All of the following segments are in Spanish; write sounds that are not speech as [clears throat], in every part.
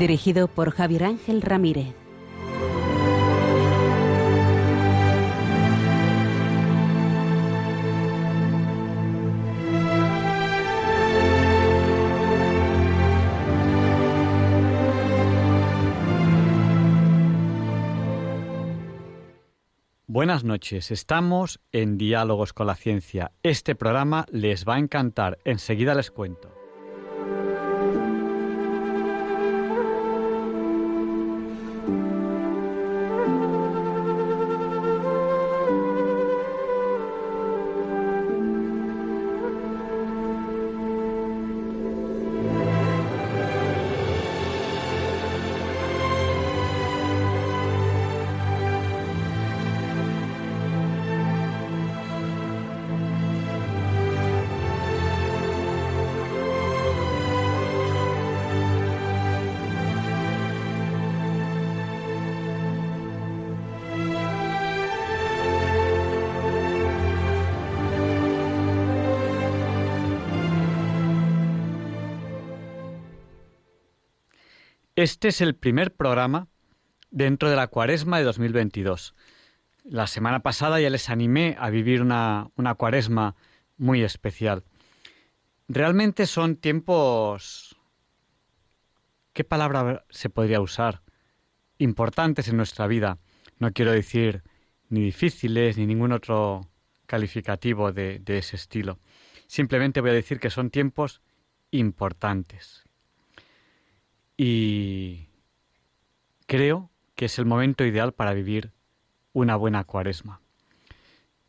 Dirigido por Javier Ángel Ramírez. Buenas noches, estamos en Diálogos con la Ciencia. Este programa les va a encantar, enseguida les cuento. Este es el primer programa dentro de la cuaresma de 2022. La semana pasada ya les animé a vivir una, una cuaresma muy especial. Realmente son tiempos... ¿Qué palabra se podría usar? Importantes en nuestra vida. No quiero decir ni difíciles ni ningún otro calificativo de, de ese estilo. Simplemente voy a decir que son tiempos importantes y creo que es el momento ideal para vivir una buena cuaresma.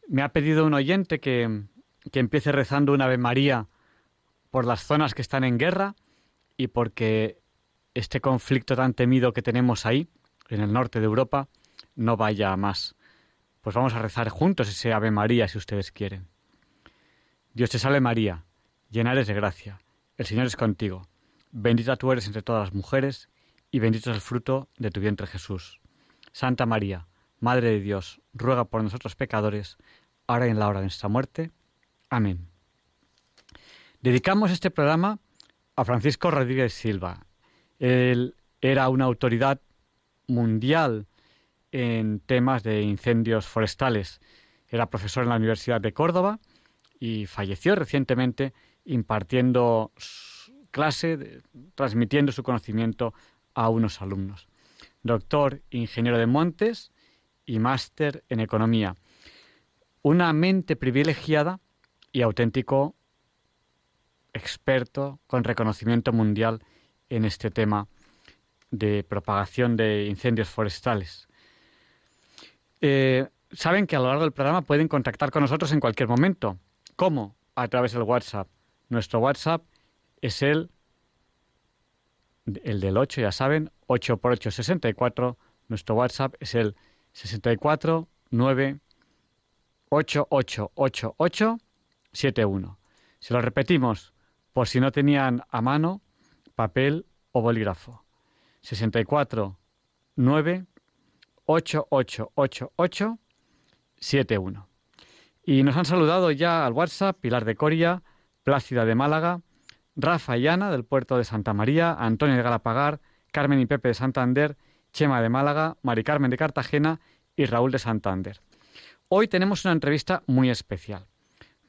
Me ha pedido un oyente que, que empiece rezando una Ave María por las zonas que están en guerra y porque este conflicto tan temido que tenemos ahí, en el norte de Europa, no vaya a más. Pues vamos a rezar juntos ese Ave María si ustedes quieren. Dios te salve María, llena eres de gracia, el Señor es contigo Bendita tú eres entre todas las mujeres, y bendito es el fruto de tu vientre Jesús. Santa María, Madre de Dios, ruega por nosotros pecadores, ahora y en la hora de nuestra muerte. Amén. Dedicamos este programa a Francisco Rodríguez Silva. Él era una autoridad mundial en temas de incendios forestales. Era profesor en la Universidad de Córdoba y falleció recientemente impartiendo clase, transmitiendo su conocimiento a unos alumnos. Doctor, ingeniero de montes y máster en economía. Una mente privilegiada y auténtico experto con reconocimiento mundial en este tema de propagación de incendios forestales. Eh, saben que a lo largo del programa pueden contactar con nosotros en cualquier momento. ¿Cómo? A través del WhatsApp. Nuestro WhatsApp es el, el del 8, ya saben, 8 por 8, 64. Nuestro WhatsApp es el 64 9 71. Se lo repetimos por si no tenían a mano papel o bolígrafo. 64 9 71. Y nos han saludado ya al WhatsApp Pilar de Coria, Plácida de Málaga, Rafa y Ana del puerto de Santa María, Antonio de Galapagar, Carmen y Pepe de Santander, Chema de Málaga, Mari Carmen de Cartagena y Raúl de Santander. Hoy tenemos una entrevista muy especial.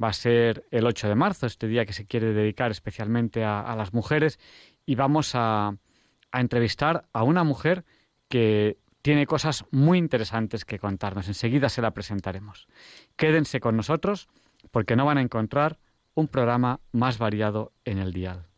Va a ser el 8 de marzo, este día que se quiere dedicar especialmente a, las mujeres, y vamos a, a entrevistar a una mujer que tiene cosas muy interesantes que contarnos. Enseguida se la presentaremos. Quédense con nosotros porque no van a encontrar un programa más variado en el dial.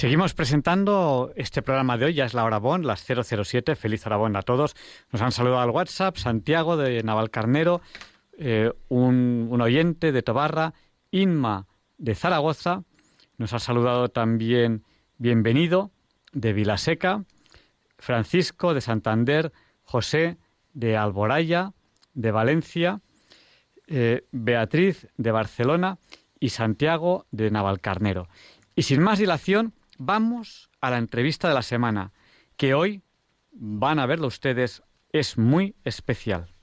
Seguimos presentando este programa de hoy, ya es la hora Bon, las 007, feliz hora a todos. Nos han saludado al WhatsApp, Santiago de Navalcarnero, eh, un, un oyente de Tobarra, Inma de Zaragoza, nos ha saludado también Bienvenido de Vilaseca, Francisco de Santander, José de Alboraya, de Valencia, eh, Beatriz de Barcelona y Santiago de Navalcarnero. Y sin más dilación, vamos a la entrevista de la semana, que hoy van a verlo ustedes, es muy especial.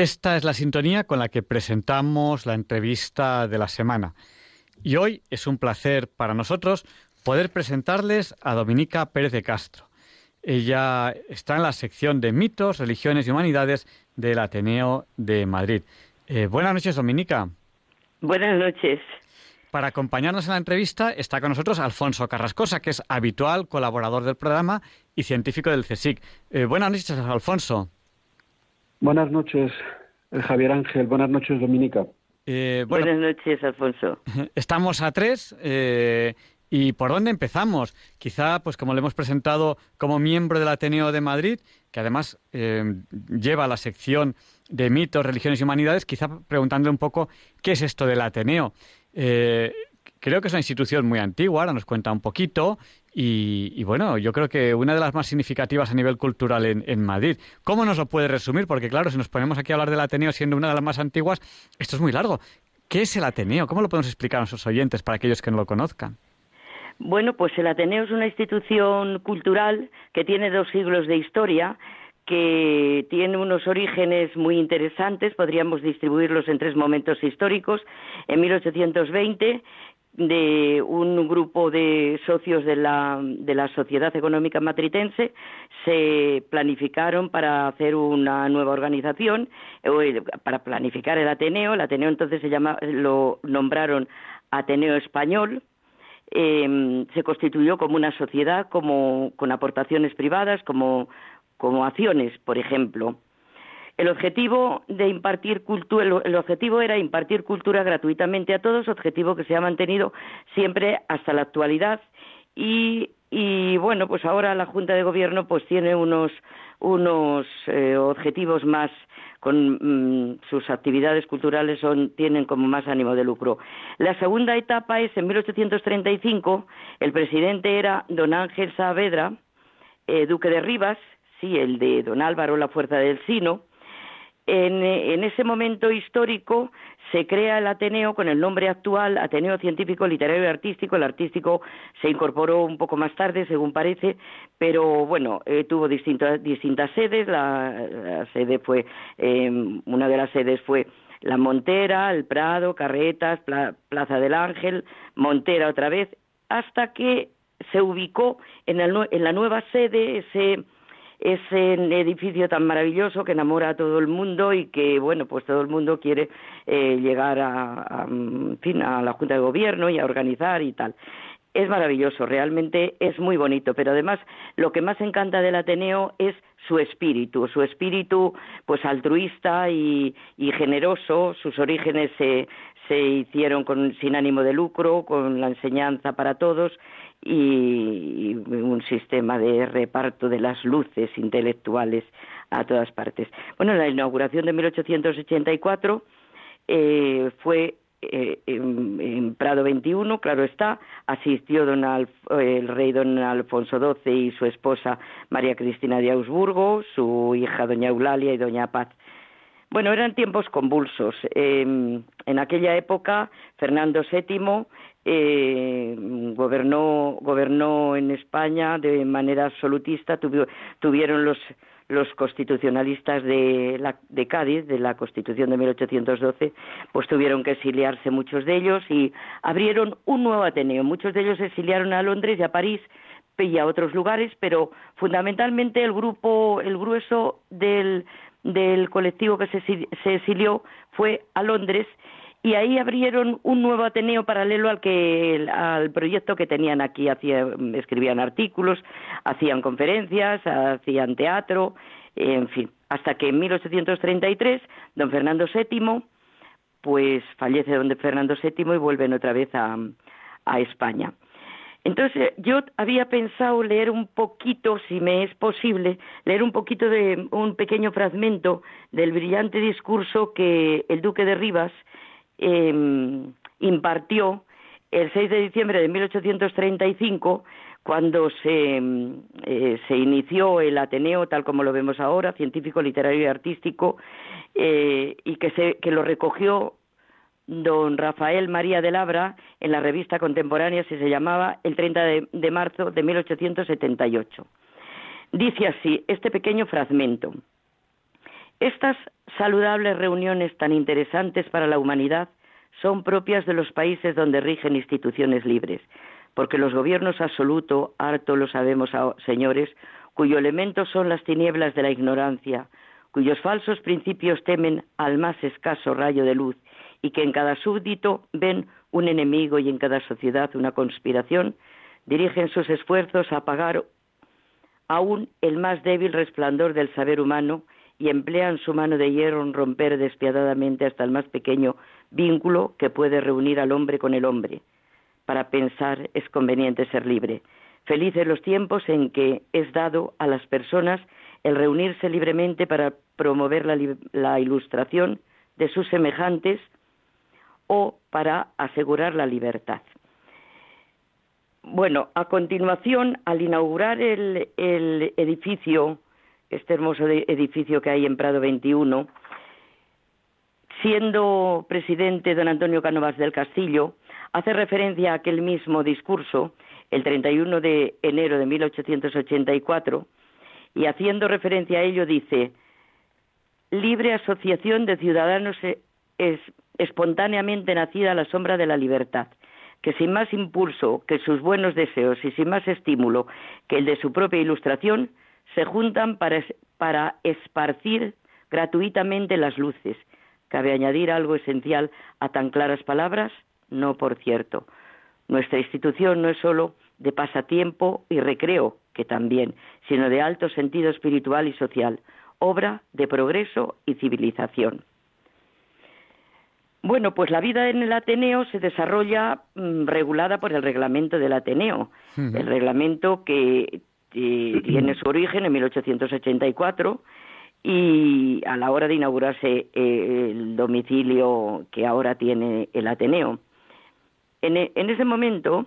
Esta es la sintonía con la que presentamos la entrevista de la semana. Y hoy es un placer para nosotros poder presentarles a Dominica Pérez de Castro. Ella está en la sección de mitos, religiones y humanidades del Ateneo de Madrid. Eh, buenas noches, Dominica. Buenas noches. Para acompañarnos en la entrevista está con nosotros Alfonso Carrascosa, que es habitual colaborador del programa y científico del CSIC. Eh, buenas noches, Alfonso. Buenas noches, eh, Javier Ángel. Buenas noches, Dominica. Eh, Buenas noches, Alfonso. [laughs] Estamos a tres eh, ¿Y por dónde empezamos? Quizá, pues como le hemos presentado como miembro del Ateneo de Madrid, que además eh, lleva la sección de mitos, religiones y humanidades, quizá preguntándole un poco qué es esto del Ateneo. Eh, creo que es una institución muy antigua, ahora nos cuenta un poquito, y, bueno, yo creo que una de las más significativas a nivel cultural en, Madrid. ¿Cómo nos lo puede resumir? Porque claro, si nos ponemos aquí a hablar del Ateneo siendo una de las más antiguas, esto es muy largo. ¿Qué es el Ateneo? ¿Cómo lo podemos explicar a nuestros oyentes para aquellos que no lo conozcan? Bueno, pues el Ateneo es una institución cultural que tiene dos siglos de historia que tiene unos orígenes muy interesantes, podríamos distribuirlos en tres momentos históricos. En 1820, de un grupo de socios de la, de la Sociedad Económica Matritense se planificaron para hacer una nueva organización, eh, para planificar el Ateneo. El Ateneo entonces se llama, lo nombraron Ateneo Español, eh, se constituyó como una sociedad como, con aportaciones privadas, como como acciones, por ejemplo. El objetivo de impartir cultura, el objetivo era impartir cultura gratuitamente a todos, objetivo que se ha mantenido siempre hasta la actualidad y, y bueno, pues ahora la Junta de Gobierno pues tiene unos unos eh, objetivos más con mm, sus actividades culturales son tienen como más ánimo de lucro. La segunda etapa es en 1835, el presidente era don Ángel Saavedra, eh, duque de Rivas, sí, el de don Álvaro La Fuerza del Sino. En, ese momento histórico se crea el Ateneo con el nombre actual, Ateneo Científico, Literario y Artístico. El artístico se incorporó un poco más tarde, según parece, pero bueno, eh, tuvo distintas, distintas sedes. La, sede fue, em, una de las sedes fue La Montera, El Prado, Carretas, Plaza del Ángel, Montera otra vez, hasta que se ubicó en, el, en la nueva sede ese ese edificio tan maravilloso que enamora a todo el mundo y que, bueno, pues todo el mundo quiere eh, llegar a, fin, a la Junta de Gobierno y a organizar y tal. Es maravilloso, realmente es muy bonito, pero además lo que más encanta del Ateneo es su espíritu, su espíritu pues altruista y, y generoso, sus orígenes se, se hicieron con, sin ánimo de lucro, con la enseñanza para todos y un sistema de reparto de las luces intelectuales a todas partes. Bueno, la inauguración de 1884 eh, fue eh, en, Prado 21, claro está, asistió don el rey don Alfonso XII y su esposa María Cristina de Augsburgo, su hija doña Eulalia y doña Paz. Bueno, eran tiempos convulsos. en aquella época, Fernando VII eh, gobernó, gobernó en España de manera absolutista, tuvieron los, los constitucionalistas de, la, de Cádiz, de la Constitución de 1812, pues tuvieron que exiliarse muchos de ellos y abrieron un nuevo Ateneo. Muchos de ellos se exiliaron a Londres y a París y a otros lugares, pero fundamentalmente el grupo, el grueso del, del colectivo que se, se exilió fue a Londres y ahí abrieron un nuevo Ateneo paralelo al que al proyecto que tenían aquí hacían, escribían artículos hacían conferencias hacían teatro en fin. Hasta que en 1833 don Fernando VII pues fallece don Fernando VII y vuelven otra vez a, a España. Entonces yo había pensado leer un poquito, si me es posible, leer un poquito de un pequeño fragmento del brillante discurso que el duque de Rivas Em, impartió el 6 de diciembre de 1835 cuando se, em, eh, se inició el Ateneo tal como lo vemos ahora, científico, literario y artístico, eh, y que, se, que lo recogió don Rafael María de Labra en la revista contemporánea, si se llamaba, el 30 de, de marzo de 1878. Dice así este pequeño fragmento. Estas saludables reuniones tan interesantes para la humanidad son propias de los países donde rigen instituciones libres, porque los gobiernos absoluto, harto lo sabemos, señores, cuyo elemento son las tinieblas de la ignorancia, cuyos falsos principios temen al más escaso rayo de luz, y que en cada súbdito ven un enemigo y en cada sociedad una conspiración, dirigen sus esfuerzos a apagar aún el más débil resplandor del saber humano y emplean su mano de hierro en romper despiadadamente hasta el más pequeño vínculo que puede reunir al hombre con el hombre, para pensar es conveniente ser libre. Felices los tiempos en que es dado a las personas el reunirse libremente para promover la, ilustración de sus semejantes o para asegurar la libertad. Bueno, a continuación, al inaugurar el, edificio, este hermoso edificio que hay en Prado 21, siendo presidente don Antonio Canovas del Castillo, hace referencia a aquel mismo discurso, el 31 de enero de 1884, y haciendo referencia a ello dice, libre asociación de ciudadanos es espontáneamente nacida a la sombra de la libertad, que sin más impulso que sus buenos deseos y sin más estímulo que el de su propia ilustración, se juntan para, para esparcir gratuitamente las luces. ¿Cabe añadir algo esencial a tan claras palabras? No, por cierto. Nuestra institución no es solo de pasatiempo y recreo, que también, sino de alto sentido espiritual y social, obra de progreso y civilización. Bueno, pues la vida en el Ateneo se desarrolla mm, regulada por el reglamento del Ateneo, el reglamento que [clears throat] tiene su origen en 1884 y a la hora de inaugurarse eh, el domicilio que ahora tiene el Ateneo. En, e, ese momento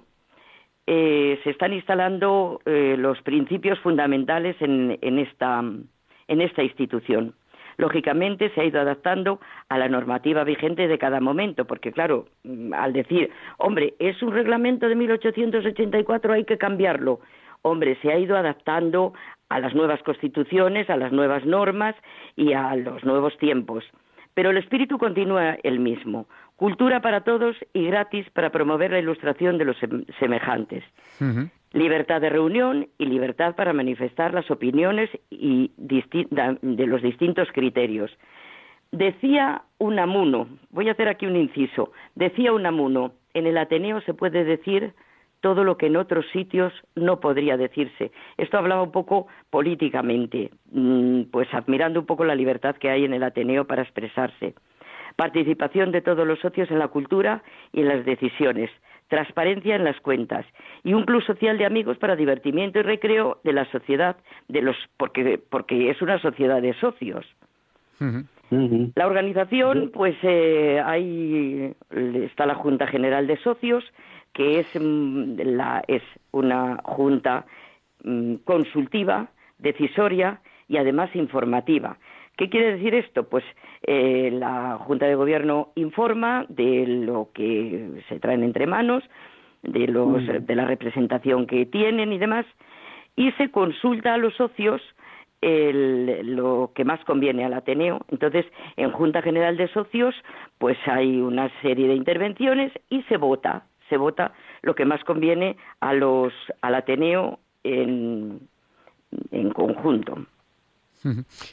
eh, se están instalando eh, los principios fundamentales en, esta, en esta institución lógicamente se ha ido adaptando a la normativa vigente de cada momento, porque claro, mm, al decir, hombre, es un reglamento de 1884, hay que cambiarlo. Hombre, se ha ido adaptando a las nuevas constituciones, a las nuevas normas y a los nuevos tiempos. Pero el espíritu continúa el mismo. Cultura para todos y gratis para promover la ilustración de los semejantes libertad de reunión y libertad para manifestar las opiniones y de los distintos criterios. Decía Unamuno, voy a hacer aquí un inciso, decía Unamuno, en el Ateneo se puede decir todo lo que en otros sitios no podría decirse. Esto hablaba un poco políticamente, mm, pues admirando un poco la libertad que hay en el Ateneo para expresarse. Participación de todos los socios en la cultura y en las decisiones transparencia en las cuentas y un club social de amigos para divertimiento y recreo de la sociedad de los porque porque es una sociedad de socios. La organización, pues eh, ahí está la Junta General de Socios, que es, mm, la, es una junta mm, consultiva, decisoria y además informativa. ¿Qué quiere decir esto? Pues eh, la Junta de Gobierno informa de lo que se traen entre manos, de, los, mm. de la representación que tienen y demás, y se consulta a los socios lo que más conviene al Ateneo. Entonces, en Junta General de Socios, pues hay una serie de intervenciones y se vota, se vota lo que más conviene a los, al Ateneo en, en conjunto.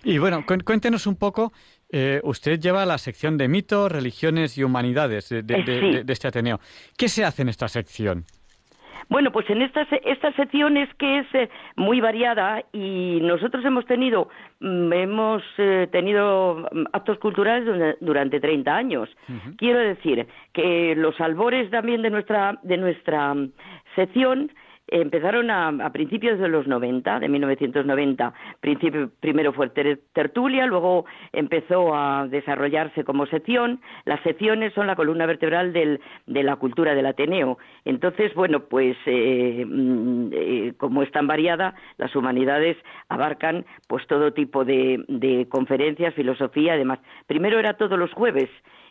Y bueno, cuéntenos un poco, eh, usted lleva la sección de mitos, religiones y humanidades de, de, este Ateneo. ¿Qué se hace en esta sección? Bueno, pues en esta, esta sección es que es eh, muy variada y nosotros hemos tenido, mm, hemos eh, tenido mm, actos culturales durante 30 años. Quiero decir que los albores también de nuestra, de nuestra mm, sección empezaron a, principios de los 90, de 1990. Principio, primero fue tertulia, luego empezó a desarrollarse como sección. Las secciones son la columna vertebral del, de la cultura del Ateneo. Entonces, bueno, pues eh, mm, eh, como es tan variada, las humanidades abarcan pues todo tipo de, de conferencias, filosofía, además. Primero era todos los jueves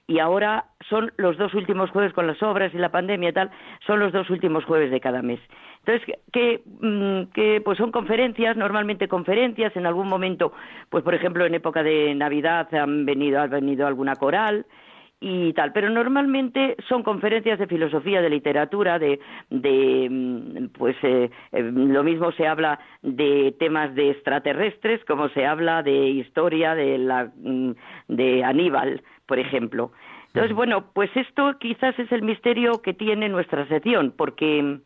y ahora son los dos últimos jueves con las obras y la pandemia y tal, son los dos últimos jueves de cada mes. Entonces, que, mm, que pues son conferencias, normalmente conferencias, en algún momento, pues por ejemplo en época de Navidad han venido, ha venido alguna coral, y tal, pero normalmente son conferencias de filosofía, de literatura, de, de mm, pues eh, eh, lo mismo se habla de temas de extraterrestres como se habla de historia de la mm, de Aníbal, por ejemplo. Entonces, bueno, pues esto quizás es el misterio que tiene nuestra sección, porque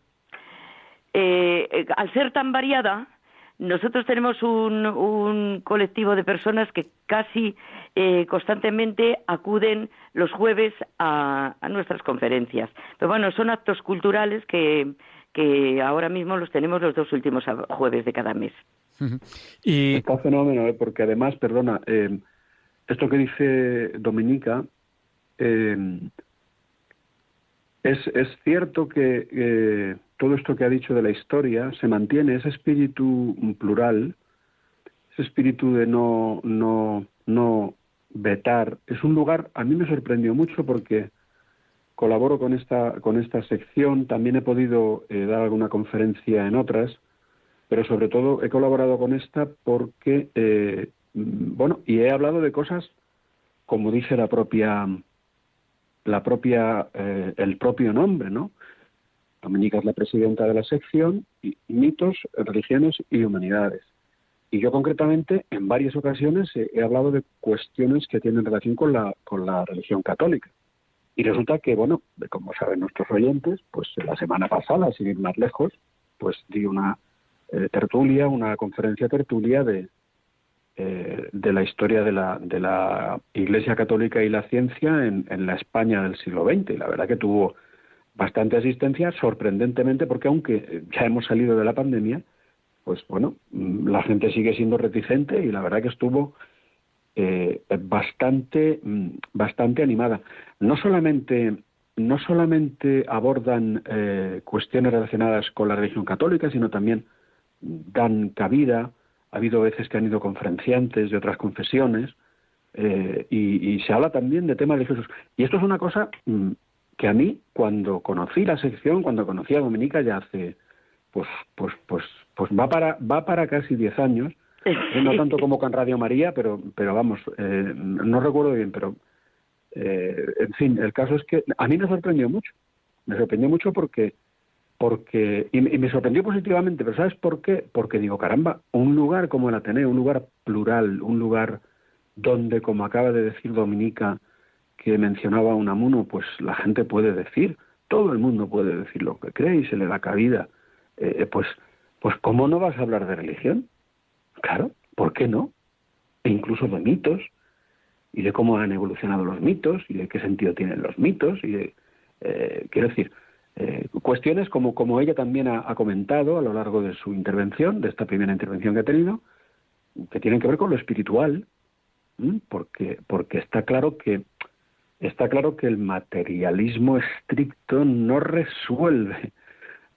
eh, al ser tan variada, nosotros tenemos un, un colectivo de personas que casi eh, constantemente acuden los jueves a, a, nuestras conferencias. Pero bueno, son actos culturales que, que ahora mismo los tenemos los dos últimos jueves de cada mes. y... Está fenómeno, ¿eh? porque además, perdona, eh, esto que dice Dominica, eh, es, cierto que todo esto que ha dicho de la historia se mantiene, ese espíritu plural, ese espíritu de no, no, no vetar, es un lugar, a mí me sorprendió mucho porque colaboro con esta, con esta sección, también he podido eh, dar alguna conferencia en otras, pero sobre todo he colaborado con esta porque, eh, bueno, y he hablado de cosas como dice la propia, la propia, eh, el propio nombre, ¿no? Dominica es la presidenta de la sección y mitos, religiones y humanidades. Y yo concretamente en varias ocasiones he, hablado de cuestiones que tienen relación con la, con la religión católica. Y resulta que, bueno, como saben nuestros oyentes, pues la semana pasada, sin ir más lejos, pues di una eh, tertulia, una conferencia tertulia de, eh, de la historia de la, de la Iglesia Católica y la ciencia en, la España del siglo XX. Y la verdad que tuvo bastante asistencia, sorprendentemente, porque aunque ya hemos salido de la pandemia, pues bueno, mm, la gente sigue siendo reticente y la verdad que estuvo eh, bastante, mm, bastante animada. No solamente, no solamente abordan eh, cuestiones relacionadas con la religión católica, sino también dan cabida ha habido veces que han ido conferenciantes de otras confesiones eh, y, se habla también de temas religiosos. Y esto es una cosa mm, que a mí, cuando conocí la sección, cuando conocí a Dominica ya hace, pues, pues, pues, pues va para, va para casi diez años, eh, no tanto como con Radio María, pero, pero vamos, eh, no recuerdo bien, pero en fin, el caso es que a mí me sorprendió mucho, me sorprendió mucho porque porque y, me sorprendió positivamente, pero ¿sabes por qué? Porque digo, caramba, un lugar como el Ateneo, un lugar plural, un lugar donde, como acaba de decir Dominica, que mencionaba Unamuno, pues la gente puede decir, todo el mundo puede decir lo que cree y se le da cabida, eh, eh, pues, pues ¿cómo no vas a hablar de religión? Claro, ¿por qué no? E incluso de mitos, y de cómo han evolucionado los mitos, y de qué sentido tienen los mitos, y de, eh, quiero decir, eh, cuestiones como, como ella también ha, comentado a lo largo de su intervención, de esta primera intervención que ha tenido, que tienen que ver con lo espiritual, porque, porque está claro que está claro que el materialismo estricto no resuelve,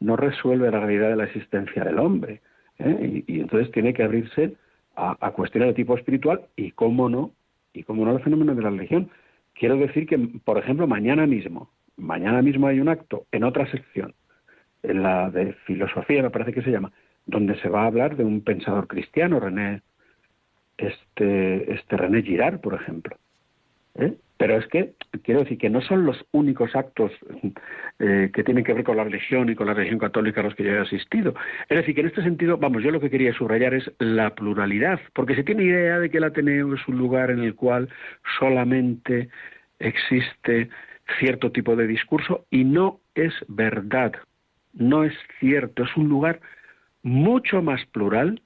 no resuelve la realidad de la existencia del hombre. ¿eh? Y, entonces tiene que abrirse a, cuestiones de tipo espiritual y cómo no, y cómo no el fenómeno de la religión. Quiero decir que, por ejemplo, mañana mismo, mañana mismo hay un acto en otra sección, en la de filosofía me parece que se llama, donde se va a hablar de un pensador cristiano, René, este, este René Girard, por ejemplo. ¿eh? Pero es que quiero decir que no son los únicos actos [laughs] eh, que tienen que ver con la religión y con la religión católica a los que yo he asistido. Es decir, que en este sentido, vamos, yo lo que quería subrayar es la pluralidad, porque se tiene idea de que el Ateneo es un lugar en el cual solamente existe cierto tipo de discurso y no es verdad, no es cierto, es un lugar mucho más plural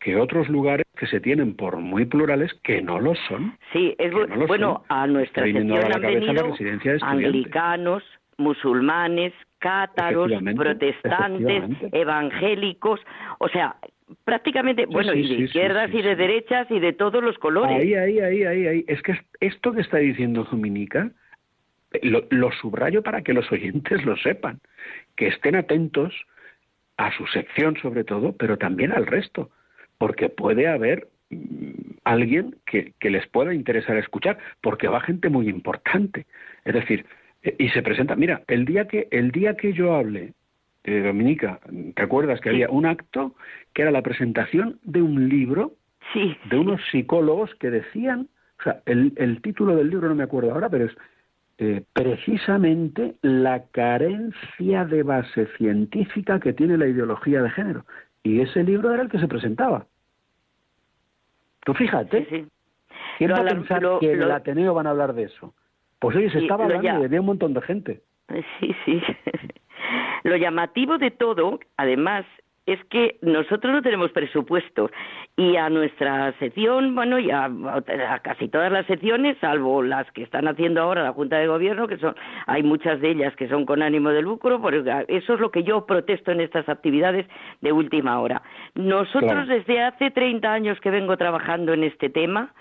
que otros lugares que se tienen por muy plurales que no lo son. Sí, es bueno, a nuestra sección han venido anglicanos, musulmanes, cátaros, protestantes, evangélicos, o sea, prácticamente, bueno, y de izquierdas y de derechas y de todos los colores. Ahí, ahí, ahí, ahí, ahí. Es que esto que está diciendo Dominica lo, subrayo para que los oyentes lo sepan, que estén atentos a su sección sobre todo, pero también al resto, porque puede haber mm, alguien que, les pueda interesar escuchar, porque va gente muy importante. Es decir, eh, y se presenta, mira, el día que, el día que yo hable, eh, Dominica, ¿te acuerdas que había un acto que era la presentación de un libro sí. de unos psicólogos que decían, o sea, el, el título del libro no me acuerdo ahora, pero es eh, precisamente la carencia de base científica que tiene la ideología de género. Y ese libro era el que se presentaba. Tú fíjate. Sí, ¿Quién va a pensar que en el Ateneo van a hablar de eso? Pues oye, se estaba hablando de un montón de gente. Sí, sí. [laughs] lo llamativo de todo, además, es que nosotros no tenemos presupuestos y a nuestra sección, bueno, y a, casi todas las secciones, salvo las que están haciendo ahora la Junta de Gobierno, que son, hay muchas de ellas que son con ánimo de lucro, porque eso es lo que yo protesto en estas actividades de última hora. Nosotros desde hace 30 años que vengo trabajando en este tema,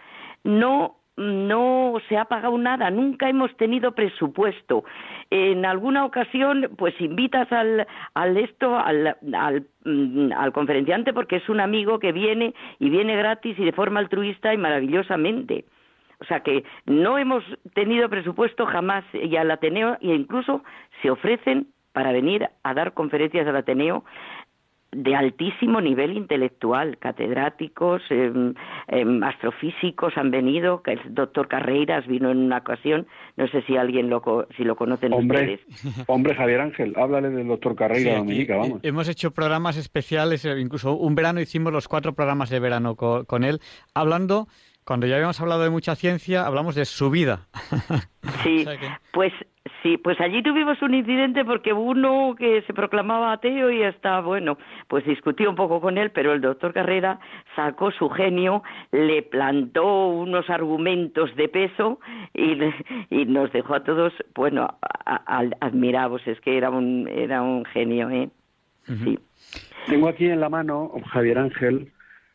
no no se ha pagado nada, nunca hemos tenido presupuesto. En alguna ocasión, pues invitas al, al esto, al, al, mm, al, conferenciante porque es un amigo que viene y viene gratis y de forma altruista y maravillosamente. O sea que no hemos tenido presupuesto jamás y al Ateneo e incluso se ofrecen para venir a dar conferencias al Ateneo de altísimo nivel intelectual, catedráticos, em, em, astrofísicos han venido, el doctor Carreiras vino en una ocasión, no sé si alguien lo, si lo conocen hombre, Hombre, Javier Ángel, háblale del doctor Carreiras, Dominica, vamos. Hemos hecho programas especiales, eh, incluso un verano hicimos los cuatro programas de verano con él, hablando cuando ya habíamos hablado de mucha ciencia, hablamos de su vida. [laughs] Sí, pues sí, pues allí tuvimos un incidente porque uno que se proclamaba ateo y está, bueno, pues discutió un poco con él, pero el doctor Carrera sacó su genio, le plantó unos argumentos de peso y, y nos dejó a todos, bueno, admirados, es que era un, era un genio, ¿eh? Sí. Tengo aquí en la mano, Javier Ángel,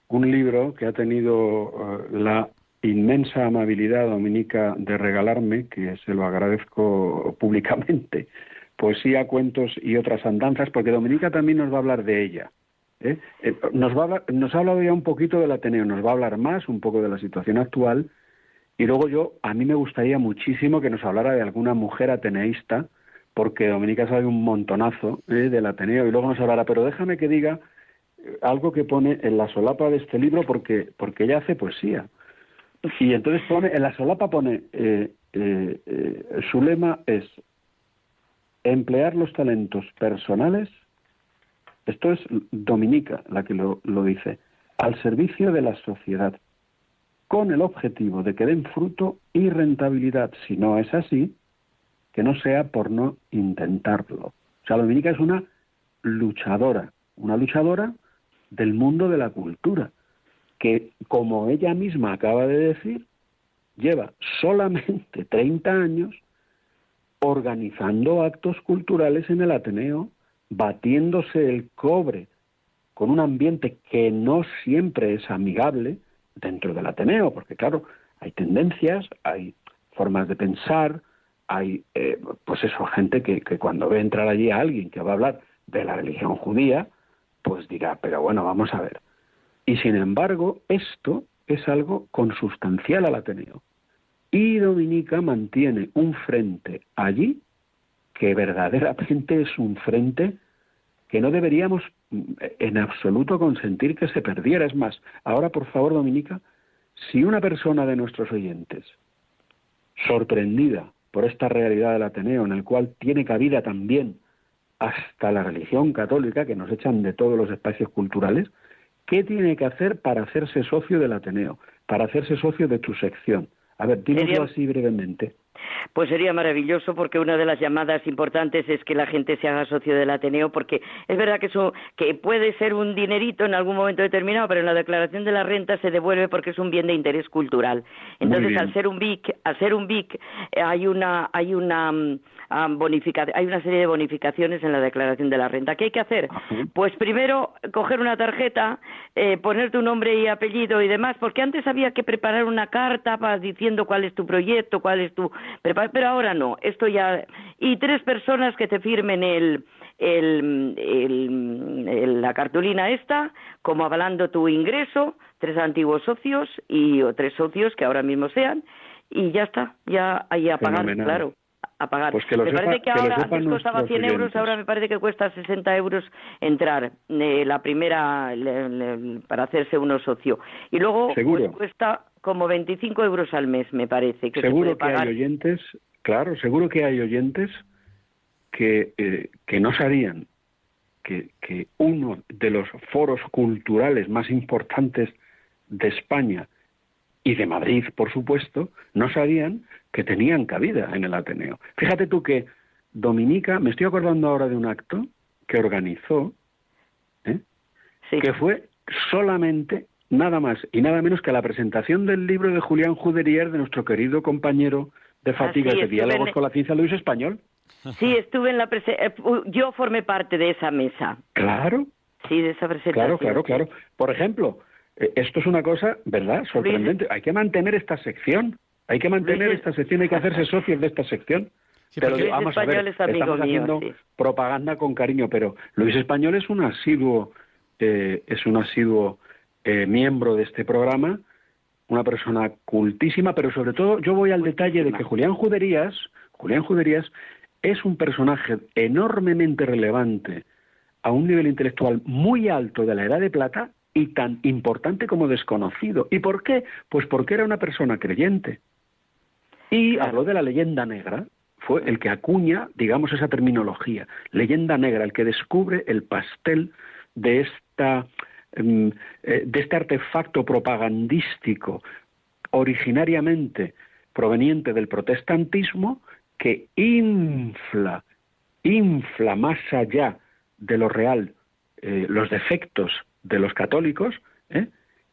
un libro que ha tenido eh, la inmensa amabilidad dominica de regalarme, que se lo agradezco públicamente, poesía, cuentos y otras andanzas, porque Dominica también nos va a hablar de ella. ¿eh? Eh, nos, va nos ha hablado ya un poquito del Ateneo, nos va a hablar más un poco de la situación actual, y luego yo, a mí me gustaría muchísimo que nos hablara de alguna mujer ateneísta, porque Dominica sabe un montonazo del Ateneo, y luego nos hablará, pero déjame que diga algo que pone en la solapa de este libro porque, porque ella hace poesía. Y entonces pone, en la solapa pone, eh, eh, eh, su lema es emplear los talentos personales, esto es Dominica la que lo, lo dice, al servicio de la sociedad, con el objetivo de que den fruto y rentabilidad. Si no es así, que no sea por no intentarlo. O sea, Dominica es una luchadora, una luchadora del mundo de la cultura, que, como ella misma acaba de decir, lleva solamente [laughs] 30 años organizando actos culturales en el Ateneo, batiéndose el cobre con un ambiente que no siempre es amigable dentro del Ateneo, porque claro, hay tendencias, hay formas de pensar, hay, eh, pues eso, gente que, que cuando ve entrar allí a alguien que va a hablar de la religión judía, pues dirá, pero bueno, vamos a ver. Y sin embargo, esto es algo consustancial al Ateneo. Y Dominica mantiene un frente allí que verdaderamente es un frente que no deberíamos en absoluto consentir que se perdiera. Es más, ahora por favor, Dominica, si una persona de nuestros oyentes, sorprendida por esta realidad del Ateneo, en el cual tiene cabida también hasta la religión católica, que nos echan de todos los espacios culturales, ¿qué tiene que hacer para hacerse socio del Ateneo, para hacerse socio de tu sección? A ver, dímelo así brevemente. Pues sería maravilloso porque una de las llamadas importantes es que la gente se haga socio del Ateneo porque es verdad que eso que puede ser un dinerito en algún momento determinado, pero en la declaración de la renta se devuelve porque es un bien de interés cultural. Entonces, al ser un BIC, al ser un BIC eh, hay una hay una mm, hay una serie de bonificaciones en la declaración de la renta. ¿Qué hay que hacer? Pues primero coger una tarjeta, eh, poner tu nombre y apellido y demás, porque antes había que preparar una carta para diciendo cuál es tu proyecto, cuál es tu... Pero ahora no, esto ya... Y tres personas que te firmen el, el, la cartulina esta, como avalando tu ingreso, tres antiguos socios y o tres socios que ahora mismo sean, y ya está, ya ahí a pagar, claro a pagar. Pues me parece que ahora antes costaba 100 euros, ahora me parece que cuesta 60 euros entrar eh, la primera para hacerse uno socio. Y luego pues, cuesta como 25 euros al mes, me parece. Que seguro que hay oyentes, claro, seguro que hay oyentes que, eh, que no sabían que, que uno de los foros culturales más importantes de España y de Madrid, por supuesto, no sabían que tenían cabida en el Ateneo. Fíjate tú que Dominica, me estoy acordando ahora de un acto que organizó, ¿eh? que fue solamente nada más y nada menos que la presentación del libro de Julián Juderier, de nuestro querido compañero de Fatigas de Diálogos con la Ciencia Luis Español. Sí, estuve en la eh, yo formé parte de esa mesa. Claro. Sí, de esa presentación. Claro, claro, claro. Por ejemplo, eh, esto es una cosa, ¿verdad? Sorprendente. Hay que mantener esta sección. Hay que mantener esta sección, hay que hacerse socios de esta sección. pero vamos a ver, estamos haciendo propaganda con cariño, pero Luis Español es un asiduo, eh, es un asiduo eh, miembro de este programa, una persona cultísima, pero sobre todo yo voy al detalle de que Julián Juderías, Julián Juderías es un personaje enormemente relevante a un nivel intelectual muy alto de la Edad de Plata y tan importante como desconocido. ¿Y por qué? Pues porque era una persona creyente. Y habló de la leyenda negra, fue el que acuña, digamos, esa terminología, leyenda negra, el que descubre el pastel de esta de este artefacto propagandístico originariamente proveniente del protestantismo que infla, infla más allá de lo real eh, los defectos de los católicos ¿eh?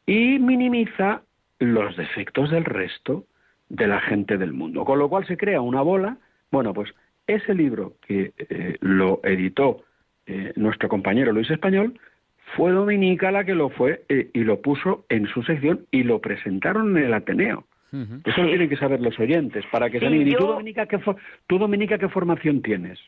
y minimiza los defectos del resto de la gente del mundo. Con lo cual se crea una bola. Bueno, pues ese libro que lo editó nuestro compañero Luis Español fue Dominica la que lo fue eh, y lo puso en su sección y lo presentaron en el Ateneo. Eso lo tienen que saber los oyentes para que se ¿Y tú, Dominica, qué tú, Dominica, qué formación tienes?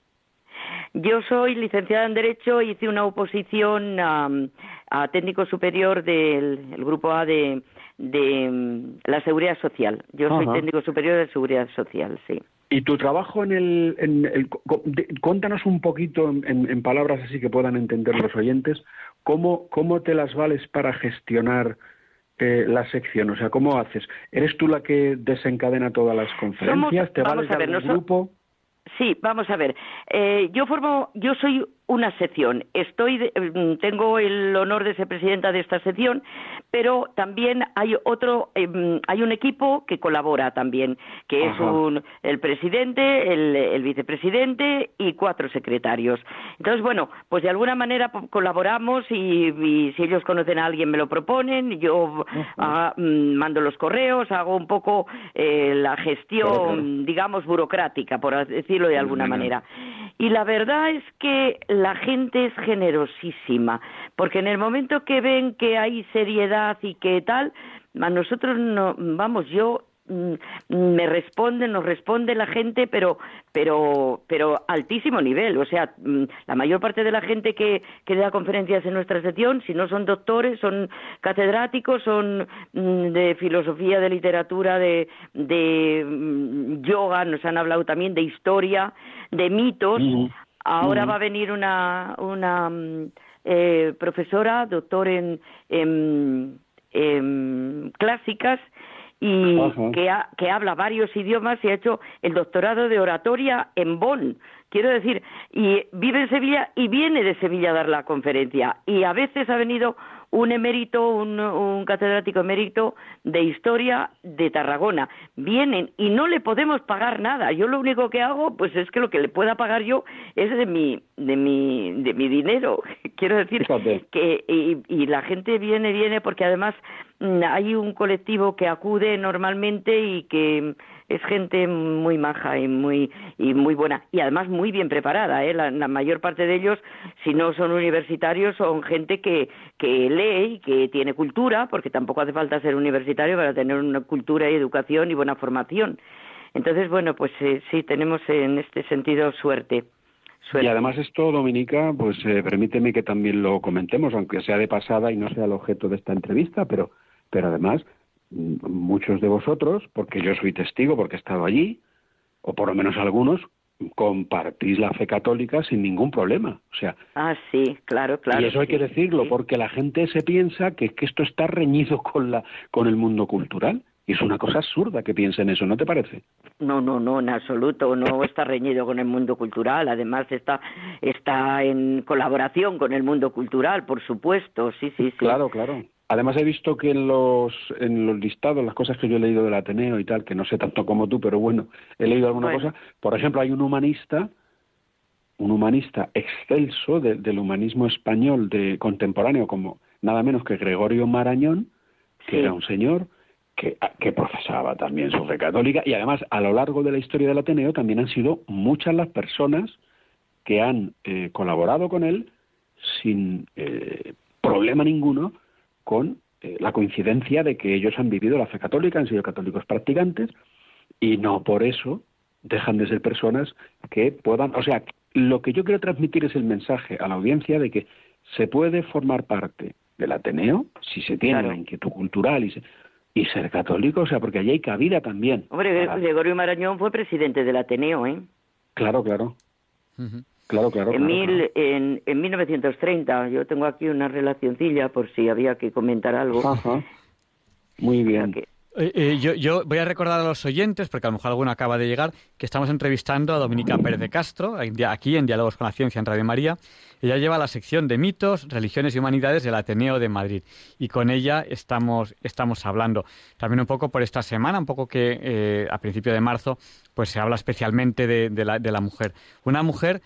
Yo soy licenciada en Derecho y hice una oposición a, técnico superior del grupo A de, mm, la Seguridad Social. Yo soy técnico superior de Seguridad Social, sí. Y tu trabajo en el... En cuéntanos un poquito en, palabras así que puedan entender los oyentes, ¿cómo, cómo te las vales para gestionar eh, la sección? O sea, ¿cómo haces? ¿Eres tú la que desencadena todas las conferencias? ¿Te vales a grupo? Sí, vamos a ver. Eh, yo formo, yo soy una sección. Estoy, mm, tengo el honor de ser presidenta de esta sección, pero también hay otro, em, hay un equipo que colabora también, que es un, el presidente, el, vicepresidente y cuatro secretarios. Entonces, bueno, pues de alguna manera colaboramos y, si ellos conocen a alguien me lo proponen, yo ah, mm, mando los correos, hago un poco eh, la gestión, digamos, burocrática, por decirlo de alguna manera. Y la verdad es que la gente es generosísima, porque en el momento que ven que hay seriedad y que tal, a nosotros no, vamos, yo mm, me responde, nos responde la gente, pero, pero, pero altísimo nivel. O sea, mm, la mayor parte de la gente que, que da conferencias en nuestra sección, si no son doctores, son catedráticos, son mm, de filosofía, de literatura, de, de yoga, nos han hablado también de historia, de mitos. Ahora va a venir una, una mm, eh, profesora, doctor en, clásicas, y que, que habla varios idiomas y ha hecho el doctorado de oratoria en Bonn. Quiero decir, y vive en Sevilla y viene de Sevilla a dar la conferencia. Y a veces ha venido un emérito, un, catedrático emérito de historia de Tarragona. Vienen y no le podemos pagar nada. Yo lo único que hago, pues es que lo que le pueda pagar yo es de mi, de mi, de mi dinero. [laughs] Quiero decir que y, y la gente viene, viene porque además mm, hay un colectivo que acude normalmente y que es gente muy maja y muy y muy buena y además muy bien preparada ¿eh? la, mayor parte de ellos si no son universitarios son gente que que lee y que tiene cultura porque tampoco hace falta ser universitario para tener una cultura y educación y buena formación entonces bueno pues eh, sí tenemos en este sentido suerte Y además esto, Dominica, pues eh, permíteme que también lo comentemos, aunque sea de pasada y no sea el objeto de esta entrevista, pero, pero además muchos de vosotros, porque yo soy testigo, porque he estado allí, o por lo menos algunos, compartís la fe católica sin ningún problema. O sea, ah, sí, claro, claro. Y eso hay que decirlo, porque la gente se piensa que, que esto está reñido con, la, con el mundo cultural. Y es una cosa absurda que piensen eso, ¿no te parece? No, no, no, en absoluto, no está reñido con el mundo cultural, además está, está en colaboración con el mundo cultural, por supuesto, sí, sí, sí. Claro, claro. Además he visto que en los, en los listados, las cosas que yo he leído del Ateneo y tal, que no sé tanto como tú, pero bueno, he leído alguna cosa. Por ejemplo, hay un humanista un humanista excelso del humanismo español de contemporáneo como nada menos que Gregorio Marañón, que era un señor que, que, profesaba también su fe católica. Y además a lo largo de la historia del Ateneo también han sido muchas las personas que han eh, colaborado con él sin eh, problema ninguno con eh, la coincidencia de que ellos han vivido la fe católica, han sido católicos practicantes y no por eso dejan de ser personas que puedan, o sea, lo que yo quiero transmitir es el mensaje a la audiencia de que se puede formar parte del Ateneo si se tiene la inquietud cultural y, y ser católico, o sea, porque allí hay cabida también. Hombre, Gregorio Marañón fue presidente del Ateneo, ¿eh? Claro, claro. Claro, claro. En, mil, En, en 1930, yo tengo aquí una relacioncilla por si había que comentar algo. Ajá. Muy bien. Eh, eh, yo, yo, voy a recordar a los oyentes, porque a lo mejor alguno acaba de llegar, que estamos entrevistando a Dominica Pérez de Castro, aquí en Diálogos con la Ciencia en Radio María. Ella lleva la sección de mitos, religiones y humanidades del Ateneo de Madrid. Y con ella estamos, estamos hablando también un poco por esta semana, un poco que eh, a principio de marzo pues se habla especialmente de, la, de la, mujer. Una mujer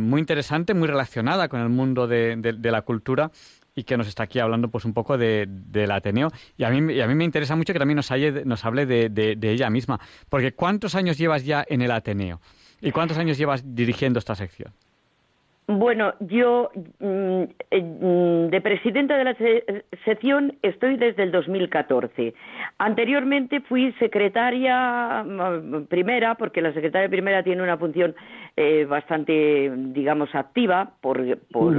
muy interesante, muy relacionada con el mundo de, de la cultura y que nos está aquí hablando pues un poco de, del Ateneo. Y a, mí, y a mí me interesa mucho que también nos, nos hable de, ella misma, porque ¿cuántos años llevas ya en el Ateneo? ¿Y cuántos años llevas dirigiendo esta sección? Bueno, yo mm, eh, mm, de presidenta de la sección estoy desde el 2014. Anteriormente fui secretaria mm, primera, porque la secretaria primera tiene una función eh, bastante, digamos, activa por, por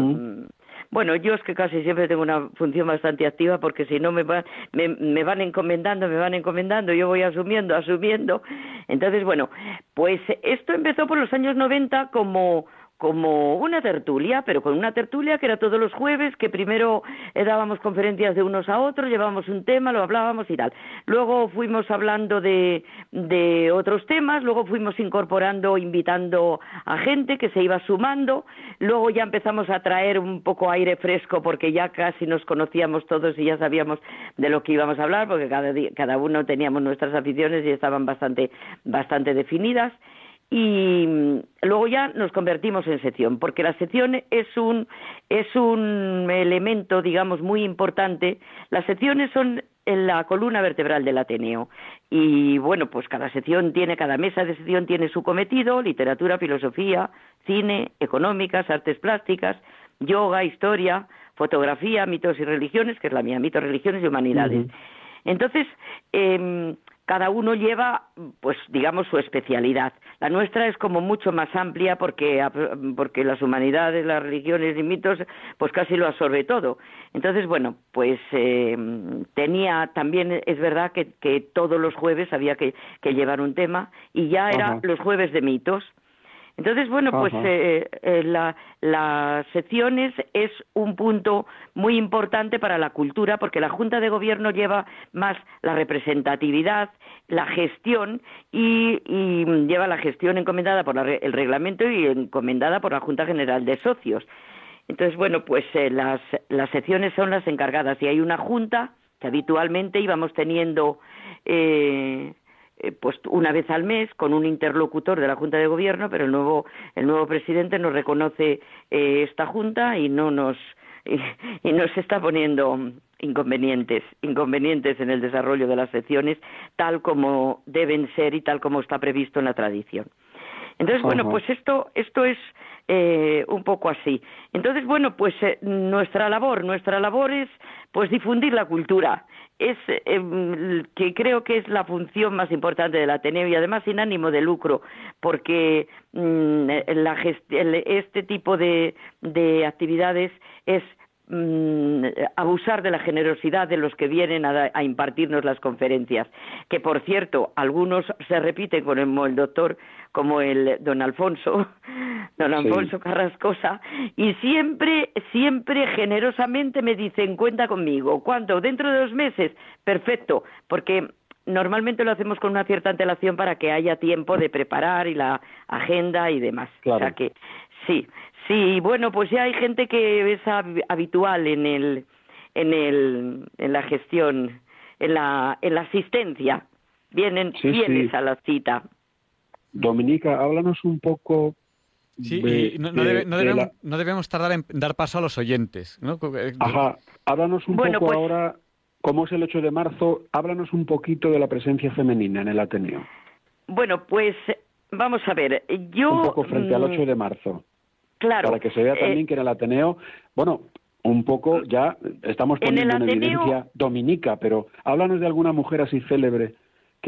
bueno, yo es que casi siempre tengo una función bastante activa porque si no me, me, me van encomendando, me van encomendando, yo voy asumiendo, asumiendo. Entonces, bueno, pues esto empezó por los años 90 como como una tertulia, pero con una tertulia que era todos los jueves, que primero eh, dábamos conferencias de unos a otros, llevábamos un tema, lo hablábamos y tal. Luego fuimos hablando de, de otros temas, luego fuimos incorporando, invitando a gente que se iba sumando, luego ya empezamos a traer un poco aire fresco porque ya casi nos conocíamos todos y ya sabíamos de lo que íbamos a hablar, porque cada, cada uno teníamos nuestras aficiones y estaban bastante, bastante definidas y mm, luego ya nos convertimos en sección, porque la sección es un, es un elemento, digamos, muy importante. Las secciones son en la columna vertebral del Ateneo. Y bueno, pues cada sección tiene, cada mesa de sección tiene su cometido, literatura, filosofía, cine, económicas, artes plásticas, yoga, historia, fotografía, mitos y religiones, que es la mía, mitos, religiones y humanidades. Entonces, eh, cada uno lleva, pues digamos, su especialidad. La nuestra es como mucho más amplia porque, porque las humanidades, las religiones y mitos, pues casi lo absorbe todo. Entonces, bueno, pues eh, tenía también, es verdad que, que, todos los jueves había que, que llevar un tema y ya era los jueves de mitos. Entonces, bueno, pues eh, eh, la, las secciones es un punto muy importante para la cultura porque la Junta de Gobierno lleva más la representatividad, la gestión y, lleva la gestión encomendada por el reglamento y encomendada por la Junta General de Socios. Entonces, bueno, pues eh, las, las secciones son las encargadas y hay una junta que habitualmente íbamos teniendo eh, eh, pues una vez al mes con un interlocutor de la Junta de Gobierno, pero el nuevo el nuevo presidente nos reconoce eh, esta junta y no nos y, nos está poniendo inconvenientes inconvenientes en el desarrollo de las secciones tal como deben ser y tal como está previsto en la tradición. Entonces, bueno, pues esto esto es eh, un poco así. Entonces, bueno, pues nuestra labor, nuestra labor es pues difundir la cultura es em, que creo que es la función más importante del Ateneo y además sin ánimo de lucro, porque mm, este tipo de, de actividades es mm, abusar de la generosidad de los que vienen a, impartirnos las conferencias, que por cierto, algunos se repiten con el doctor como el don Alfonso, [laughs] don Alfonso Carrascosa, y siempre, siempre generosamente me dicen, cuenta conmigo. ¿Cuánto? ¿Dentro de dos meses? Perfecto, porque normalmente lo hacemos con una cierta antelación para que haya tiempo de preparar y la agenda y demás. O sea que sí, sí, bueno, pues ya hay gente que es habitual en el, en el, en la gestión, en la, en la asistencia. Vienen, vienes a la cita. Dominica, háblanos un poco Sí, y no, debemos, tardar en dar paso a los oyentes. ¿no? Ajá, háblanos un poco pues ahora, ¿cómo es el 8 de marzo? Háblanos un poquito de la presencia femenina en el Ateneo. Bueno, pues vamos a ver, yo... Un poco frente al 8 mm, de marzo. Claro. Para que se vea eh, también que en el Ateneo, bueno, un poco ya estamos poniendo en, evidencia dominica, pero háblanos de alguna mujer así célebre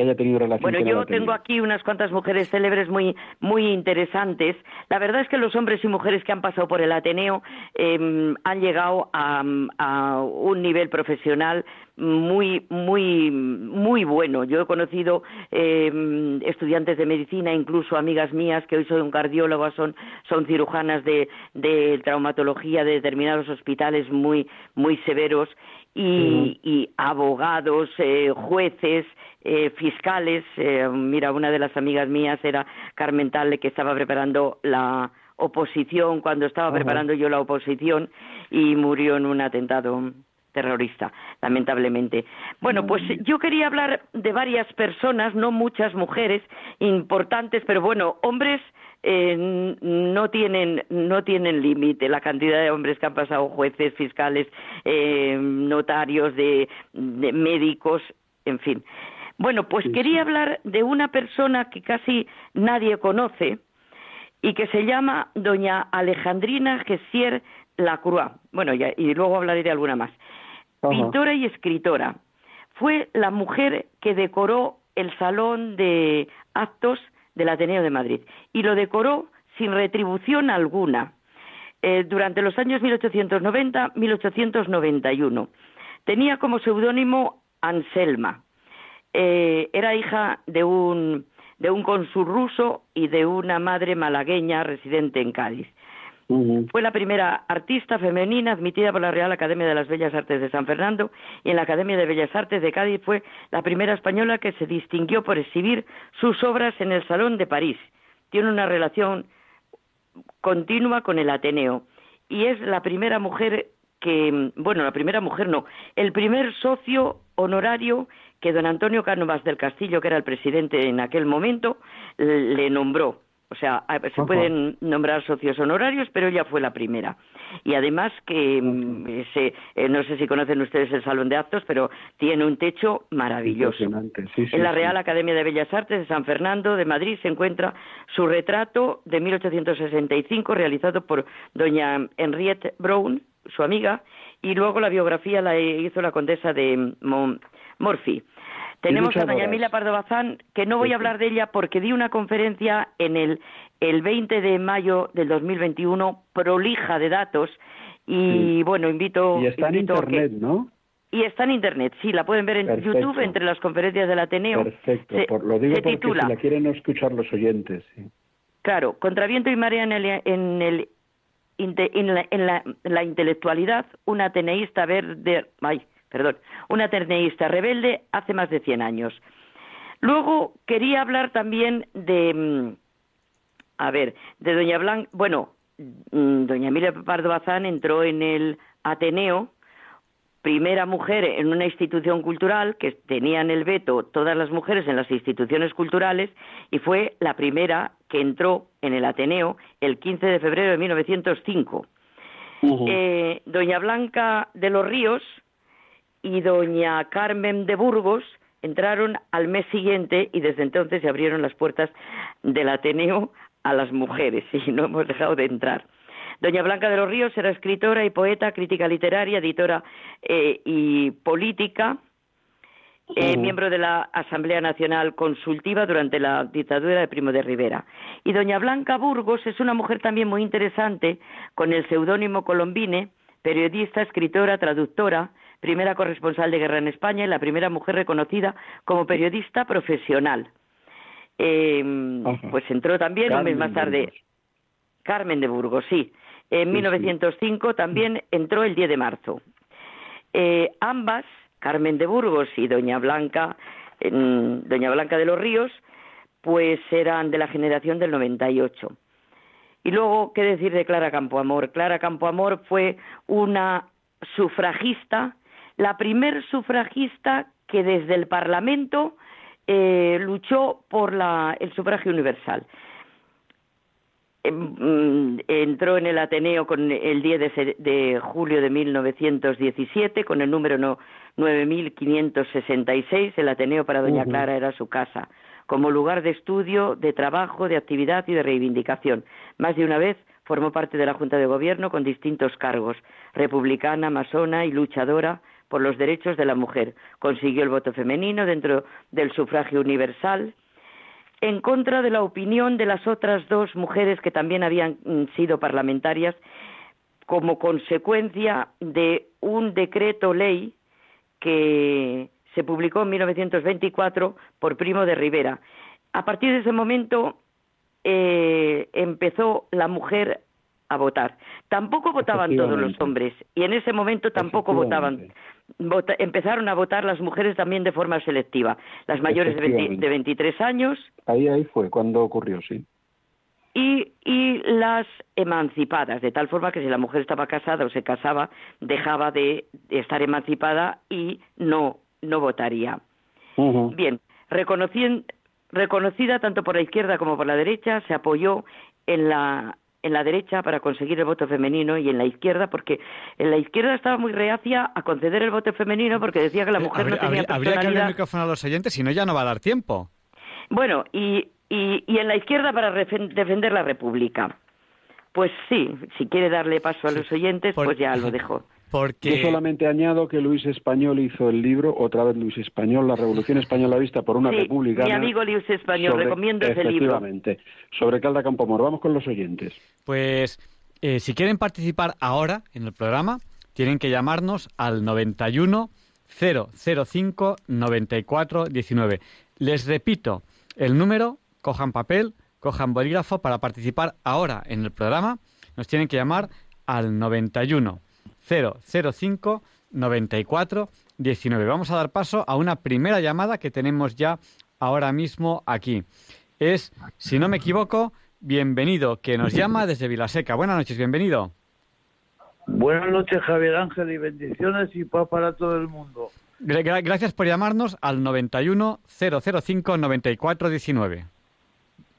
que haya tenido relación bueno, yo tengo aquí unas cuantas mujeres célebres muy muy interesantes. La verdad es que los hombres y mujeres que han pasado por el Ateneo em, han llegado a, un nivel profesional muy muy muy bueno. Yo he conocido em, estudiantes de medicina, incluso amigas mías que hoy son cardiólogas, son son cirujanas de, de traumatología de determinados hospitales muy muy severos y, abogados, eh, jueces, eh, fiscales. Eh, mira, una de las amigas mías era Carmen Talle, que estaba preparando la oposición cuando estaba preparando yo la oposición y murió en un atentado terrorista, lamentablemente. Bueno, pues yo quería hablar de varias personas, no muchas mujeres importantes, pero bueno, hombres eh, no tienen no tienen límite la cantidad de hombres que han pasado jueces, fiscales, eh, notarios, de, médicos, en fin. Bueno, pues quería hablar de una persona que casi nadie conoce y que se llama doña Alejandrina Gessier Lacroix. Bueno, y luego hablaré de alguna más. Pintora y escritora. Fue la mujer que decoró el salón de actos del Ateneo de Madrid y lo decoró sin retribución alguna eh, durante los años 1890-1891. Tenía como seudónimo Anselma. Eh, era hija de un, de un cónsul ruso y de una madre malagueña residente en Cádiz. Fue la primera artista femenina admitida por la Real Academia de las Bellas Artes de San Fernando y en la Academia de Bellas Artes de Cádiz fue la primera española que se distinguió por exhibir sus obras en el Salón de París. Tiene una relación continua con el Ateneo y es la primera mujer que, bueno, la primera mujer no, el primer socio honorario que don Antonio Cánovas del Castillo, que era el presidente en aquel momento, le nombró o sea, se pueden nombrar socios honorarios, pero ella fue la primera. Y además que mm, eh, no sé si conocen ustedes el Salón de Actos, pero tiene un techo maravilloso. en la Real Academia de Bellas Artes de San Fernando de Madrid se encuentra su retrato de 1865 realizado por doña Henriette Brown, su amiga, y luego la biografía la hizo la condesa de Morphy. Tenemos a doña Emilia Pardo Bazán, que no voy a hablar de ella porque di una conferencia en el, el 20 de mayo del 2021, prolija de datos, y bueno, invito... Y está en Internet, ¿no? Y está en Internet, sí, la pueden ver en YouTube entre las conferencias del Ateneo. Perfecto, Por, lo digo porque si la quieren escuchar los oyentes. Sí. Claro, Contra viento y marea en el, en el en la, en la, la, intelectualidad, un ateneísta verde, ay, perdón, una terneísta rebelde hace más de 100 años. Luego quería hablar también de, mm, a ver, de Doña Blanca, bueno, mm, Doña Emilia Pardo Bazán entró en el Ateneo, primera mujer en una institución cultural que tenían el veto todas las mujeres en las instituciones culturales y fue la primera que entró en el Ateneo el 15 de febrero de 1905. Eh, Doña Blanca de los Ríos y doña Carmen de Burgos entraron al mes siguiente y desde entonces se abrieron las puertas del Ateneo a las mujeres [laughs] y no hemos dejado de entrar. Doña Blanca de los Ríos era escritora y poeta, crítica literaria, editora eh, y política, eh, miembro de la Asamblea Nacional Consultiva durante la dictadura de Primo de Rivera. Y doña Blanca Burgos es una mujer también muy interesante, con el seudónimo Colombine, periodista, escritora, traductora, primera corresponsal de guerra en España y la primera mujer reconocida como periodista profesional. Em, pues entró también un mes más tarde. Carmen de Burgos, sí. En 1905 también entró el 10 de marzo. Eh, ambas, Carmen de Burgos y Doña Blanca, Doña Blanca de los Ríos, pues eran de la generación del 98. Y luego, ¿qué decir de Clara Campoamor? Clara Campoamor fue una sufragista la primer sufragista que desde el Parlamento eh, luchó por el sufragio universal. em, entró en el Ateneo con el 10 de, de julio de 1917 con el número no, 9566. El Ateneo para Doña Clara era su casa, como lugar de estudio, de trabajo, de actividad y de reivindicación. Más de una vez formó parte de la Junta de Gobierno con distintos cargos, republicana, masona y luchadora por los derechos de la mujer. Consiguió el voto femenino dentro del sufragio universal, en contra de la opinión de las otras dos mujeres que también habían mm, sido parlamentarias como consecuencia de un decreto ley que se publicó en 1924 por Primo de Rivera. A partir de ese momento eh, empezó la mujer a votar. Tampoco votaban todos los hombres y en ese momento tampoco votaban. Empezaron a votar las mujeres también de forma selectiva. Las mayores de, 23 años. Ahí, ahí fue cuando ocurrió, sí. Y, y las emancipadas, de tal forma que si la mujer estaba casada o se casaba, dejaba de estar emancipada y no, no votaría. Bien, reconociendo, reconocida tanto por la izquierda como por la derecha, se apoyó en la en la derecha para conseguir el voto femenino y en la izquierda porque en la izquierda estaba muy reacia a conceder el voto femenino porque decía que la mujer no tenía personalidad. Habría que abrir el micrófono a los oyentes, si no ya no va a dar tiempo. Bueno, y, y, y en la izquierda para defender la República. Pues sí, si quiere darle paso a los oyentes, pues ya lo [laughs] dejo. Yo solamente añado que Luis Español hizo el libro, otra vez Luis Español, La Revolución [laughs] Española Vista por una sí, República. Mi amigo Luis Español, recomiendo ese libro. Efectivamente, sobre Calda Campomor. Vamos con los oyentes. Pues eh, si quieren participar ahora en el programa, tienen que llamarnos al 91 005 94 19. Les repito, el número, cojan papel, cojan bolígrafo para participar ahora en el programa. Nos tienen que llamar al 91 005 94 19. Vamos a dar paso a una primera llamada que tenemos ya ahora mismo aquí. Es, si no me equivoco, bienvenido, que nos llama desde Vilaseca. Buenas noches, bienvenido. Buenas noches, Javier Ángel, y bendiciones y paz para todo el mundo. Gracias por llamarnos al 91 005 94 19.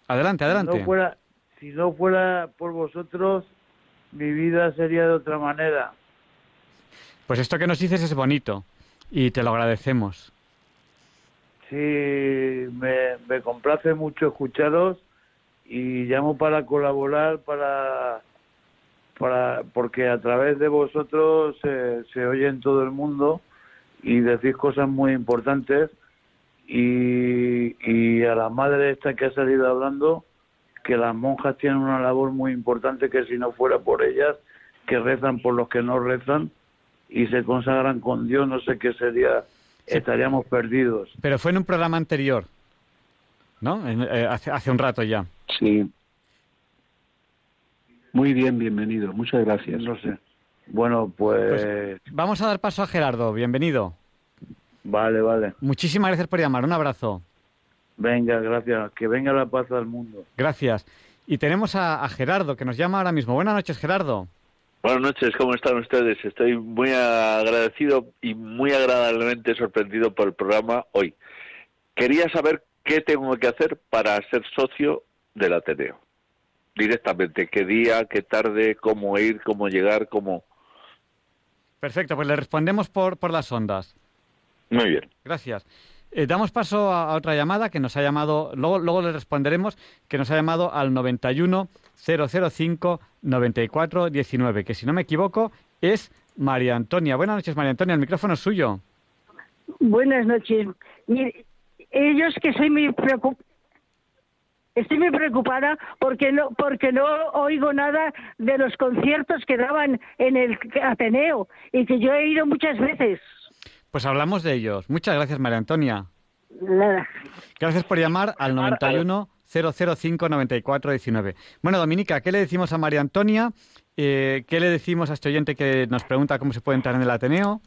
Adelante, adelante. Si no, fuera, si no fuera por vosotros, mi vida sería de otra manera. Pues esto que nos dices es bonito y te lo agradecemos. Sí, me, me complace mucho escucharos y llamo para colaborar para para porque a través de vosotros se, se oye en todo el mundo y decís cosas muy importantes y, y a la madre esta que ha salido hablando que las monjas tienen una labor muy importante que si no fuera por ellas que rezan por los que no rezan y se consagran con Dios, no sé qué sería, estaríamos perdidos. Pero fue en un programa anterior, ¿no? Eh, hace, hace un rato ya. Sí. Muy bien, bienvenido. Muchas gracias. No sé. Bueno, pues... pues... Vamos a dar paso a Gerardo. Bienvenido. Vale, vale. Muchísimas gracias por llamar. Un abrazo. Venga, gracias. Que venga la paz al mundo. Gracias. Y tenemos a, a Gerardo, que nos llama ahora mismo. Buenas noches, Gerardo. Buenas noches, ¿cómo están ustedes? Estoy muy agradecido y muy agradablemente sorprendido por el programa hoy. Quería saber qué tengo que hacer para ser socio del Ateneo. Directamente, qué día, qué tarde, cómo ir, cómo llegar, cómo... Perfecto, pues le respondemos por, por las ondas. Muy bien. Gracias. Eh, damos paso a, otra llamada que nos ha llamado, luego, luego le responderemos, que nos ha llamado al 91 005 94 19, que si no me equivoco es María Antonia. Buenas noches, María Antonia, el micrófono es suyo. Buenas noches. ellos que soy muy preocupada. Estoy muy preocupada porque no porque no oigo nada de los conciertos que daban en el Ateneo y que yo he ido muchas veces. Pues hablamos de ellos. Muchas gracias, María Antonia. Nada. Gracias por llamar al 91 005 94 19. Bueno, Dominica, ¿qué le decimos a María Antonia? Eh, ¿Qué le decimos a este oyente que nos pregunta cómo se puede entrar en el Ateneo?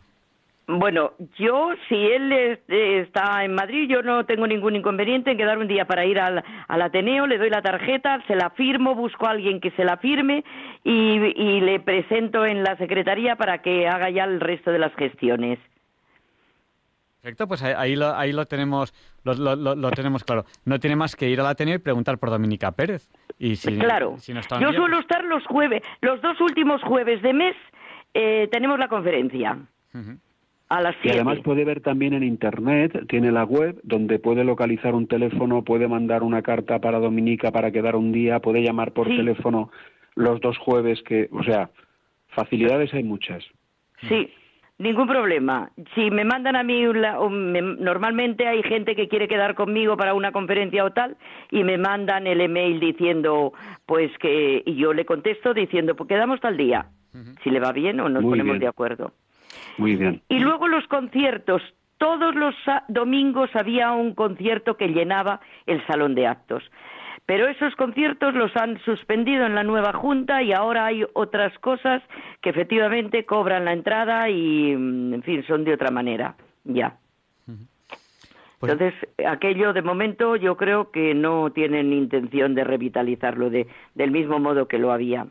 Bueno, yo, si él está en Madrid, yo no tengo ningún inconveniente en quedar un día para ir al, Ateneo, le doy la tarjeta, se la firmo, busco a alguien que se la firme y, y le presento en la secretaría para que haga ya el resto de las gestiones. Perfecto, pues ahí lo, ahí lo tenemos lo, lo, tenemos claro. No tiene más que ir al Ateneo y preguntar por Dominica Pérez. Y si, claro, si no está yo bien, suelo estar los jueves, los dos últimos jueves de mes eh, tenemos la conferencia a las Y siete. además puede ver también en Internet, tiene la web donde puede localizar un teléfono, puede mandar una carta para Dominica para quedar un día, puede llamar por Sí. teléfono los dos jueves, que, o sea, facilidades hay muchas. Sí, ningún problema. Si me mandan a mí, la- o me- normalmente hay gente que quiere quedar conmigo para una conferencia o tal, y me mandan el email diciendo, pues que, y yo le contesto diciendo, pues quedamos tal día, si le va bien o nos Muy ponemos bien. de acuerdo. Muy bien. Y luego los conciertos. Todos los domingos había un concierto que llenaba el salón de actos. Pero esos conciertos los han suspendido en la nueva junta y ahora hay otras cosas que efectivamente cobran la entrada y, mm, en fin, son de otra manera. Ya. Pues- Entonces, aquello de momento yo creo que no tienen intención de revitalizarlo de, del mismo modo que lo había.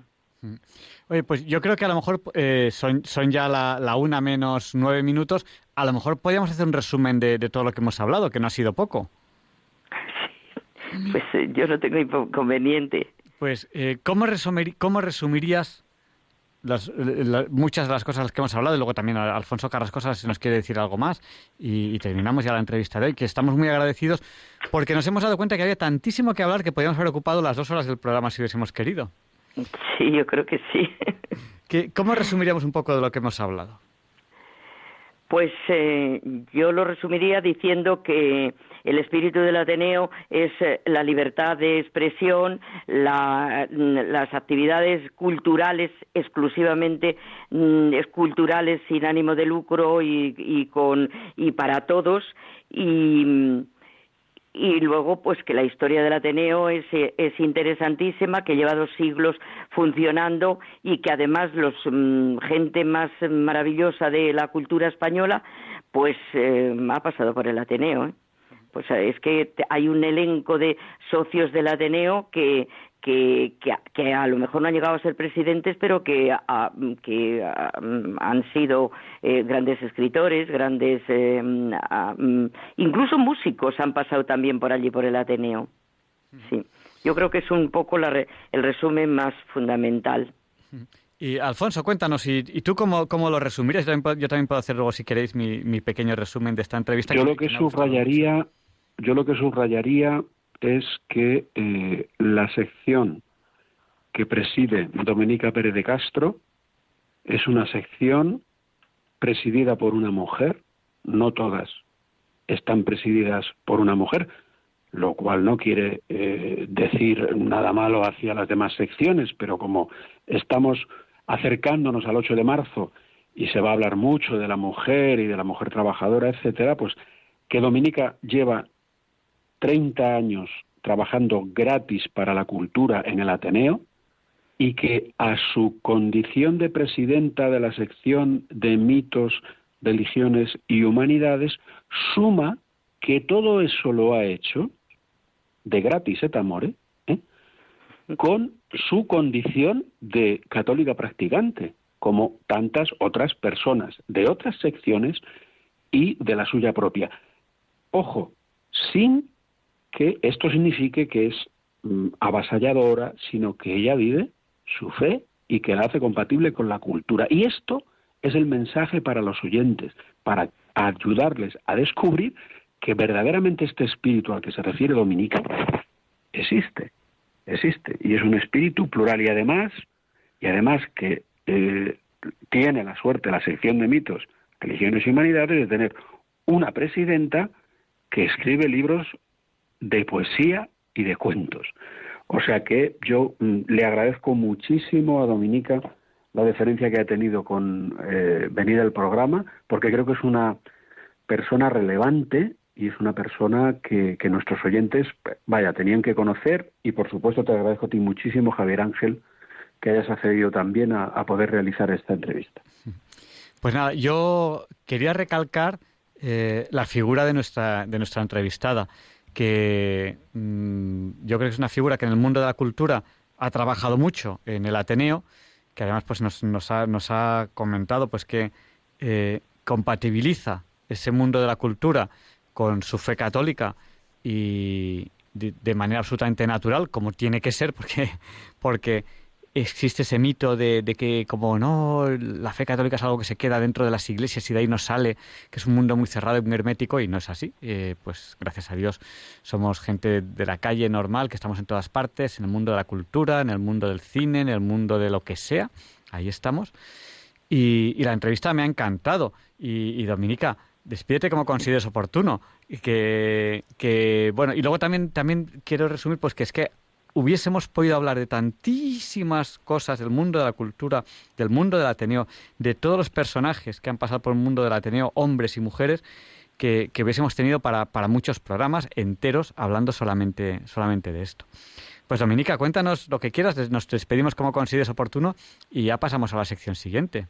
Oye, pues yo creo que a lo mejor eh, son, son ya la, la una menos nueve minutos. A lo mejor podríamos hacer un resumen de, de todo lo que hemos hablado, que no ha sido poco. [laughs] Pues eh, yo no tengo inconveniente. Pues, eh, ¿cómo, resumir- ¿cómo resumirías las, eh, muchas de las cosas que hemos hablado? Y luego también a- Alfonso Carrascosa si nos quiere decir algo más. Y, y terminamos ya la entrevista de hoy, que estamos muy agradecidos porque nos hemos dado cuenta que había tantísimo que hablar que podíamos haber ocupado las dos horas del programa si hubiésemos querido. Sí, yo creo que sí. [laughs] ¿Qué- ¿Cómo resumiríamos un poco de lo que hemos hablado? Pues eh, yo lo resumiría diciendo que el espíritu del Ateneo es eh, la libertad de expresión, la- las actividades culturales exclusivamente mm, es culturales sin ánimo de lucro y, con y para todos y mm, luego pues que la historia del Ateneo es, eh, es interesantísima que lleva dos siglos funcionando y que además los mm, gente más maravillosa de la cultura española pues eh, ha pasado por el Ateneo ¿eh? Pues eh, es que hay un elenco de socios del Ateneo que que, que, a- que a lo mejor no han llegado a ser presidentes, pero que, a- que a- han sido eh, grandes escritores, grandes, eh, a- incluso músicos han pasado también por allí, por el Ateneo. Sí, yo creo que es un poco la re- el resumen más fundamental. Y Alfonso, cuéntanos, ¿y, y tú cómo, cómo lo resumirías? Yo también, puedo, yo también puedo hacer luego, si queréis, mi, mi pequeño resumen de esta entrevista. Yo lo que subrayaría, yo lo que subrayaría es que eh, la sección que preside Domenica Pérez de Castro es una sección presidida por una mujer, no todas están presididas por una mujer, lo cual no quiere eh, decir nada malo hacia las demás secciones, pero como estamos acercándonos al 8 de marzo y se va a hablar mucho de la mujer y de la mujer trabajadora, etcétera, pues que Dominica lleva 30 años trabajando gratis para la cultura en el Ateneo y que a su condición de presidenta de la sección de mitos, religiones y humanidades suma que todo eso lo ha hecho de gratis et amore, ¿eh? con su condición de católica practicante, como tantas otras personas de otras secciones y de la suya propia. Ojo, sin que esto signifique que es mm, avasalladora, sino que ella vive su fe y que la hace compatible con la cultura. Y esto es el mensaje para los oyentes, para ayudarles a descubrir que verdaderamente este espíritu al que se refiere Dominica existe, existe, y es un espíritu plural y además, y además que eh, tiene la suerte la sección de mitos, religiones y humanidades de tener una presidenta que escribe libros de poesía y de cuentos. O sea que yo mm, le agradezco muchísimo a Dominica la deferencia que ha tenido con eh, venir al programa, porque creo que es una persona relevante y es una persona que, nuestros oyentes, vaya, tenían que conocer y por supuesto te agradezco a ti muchísimo, Javier Ángel, que hayas accedido también a, a poder realizar esta entrevista. Pues nada, yo quería recalcar eh, la figura de nuestra, de nuestra entrevistada, que mm, yo creo que es una figura que en el mundo de la cultura ha trabajado mucho en el Ateneo, que además pues nos, ha, comentado pues que eh, compatibiliza ese mundo de la cultura con su fe católica y, de, manera absolutamente natural, como tiene que ser, [laughs] porque, porque existe ese mito de, que como no, la fe católica es algo que se queda dentro de las iglesias y de ahí no sale, que es un mundo muy cerrado y muy hermético y no es así. Eh, pues gracias a Dios somos gente de la calle normal, que estamos en todas partes, en el mundo de la cultura, en el mundo del cine, en el mundo de lo que sea, ahí estamos. Y, la entrevista me ha encantado. Y, Dominica, despídete como consideres oportuno. Y que, que, bueno, y luego también, también quiero resumir, pues que es que hubiésemos podido hablar de tantísimas cosas del mundo de la cultura, del mundo del Ateneo, de todos los personajes que han pasado por el mundo del Ateneo, hombres y mujeres, que, hubiésemos tenido para, para, muchos programas enteros hablando solamente, solamente de esto. Pues Dominica, cuéntanos lo que quieras, nos despedimos como consideres oportuno y ya pasamos a la sección siguiente.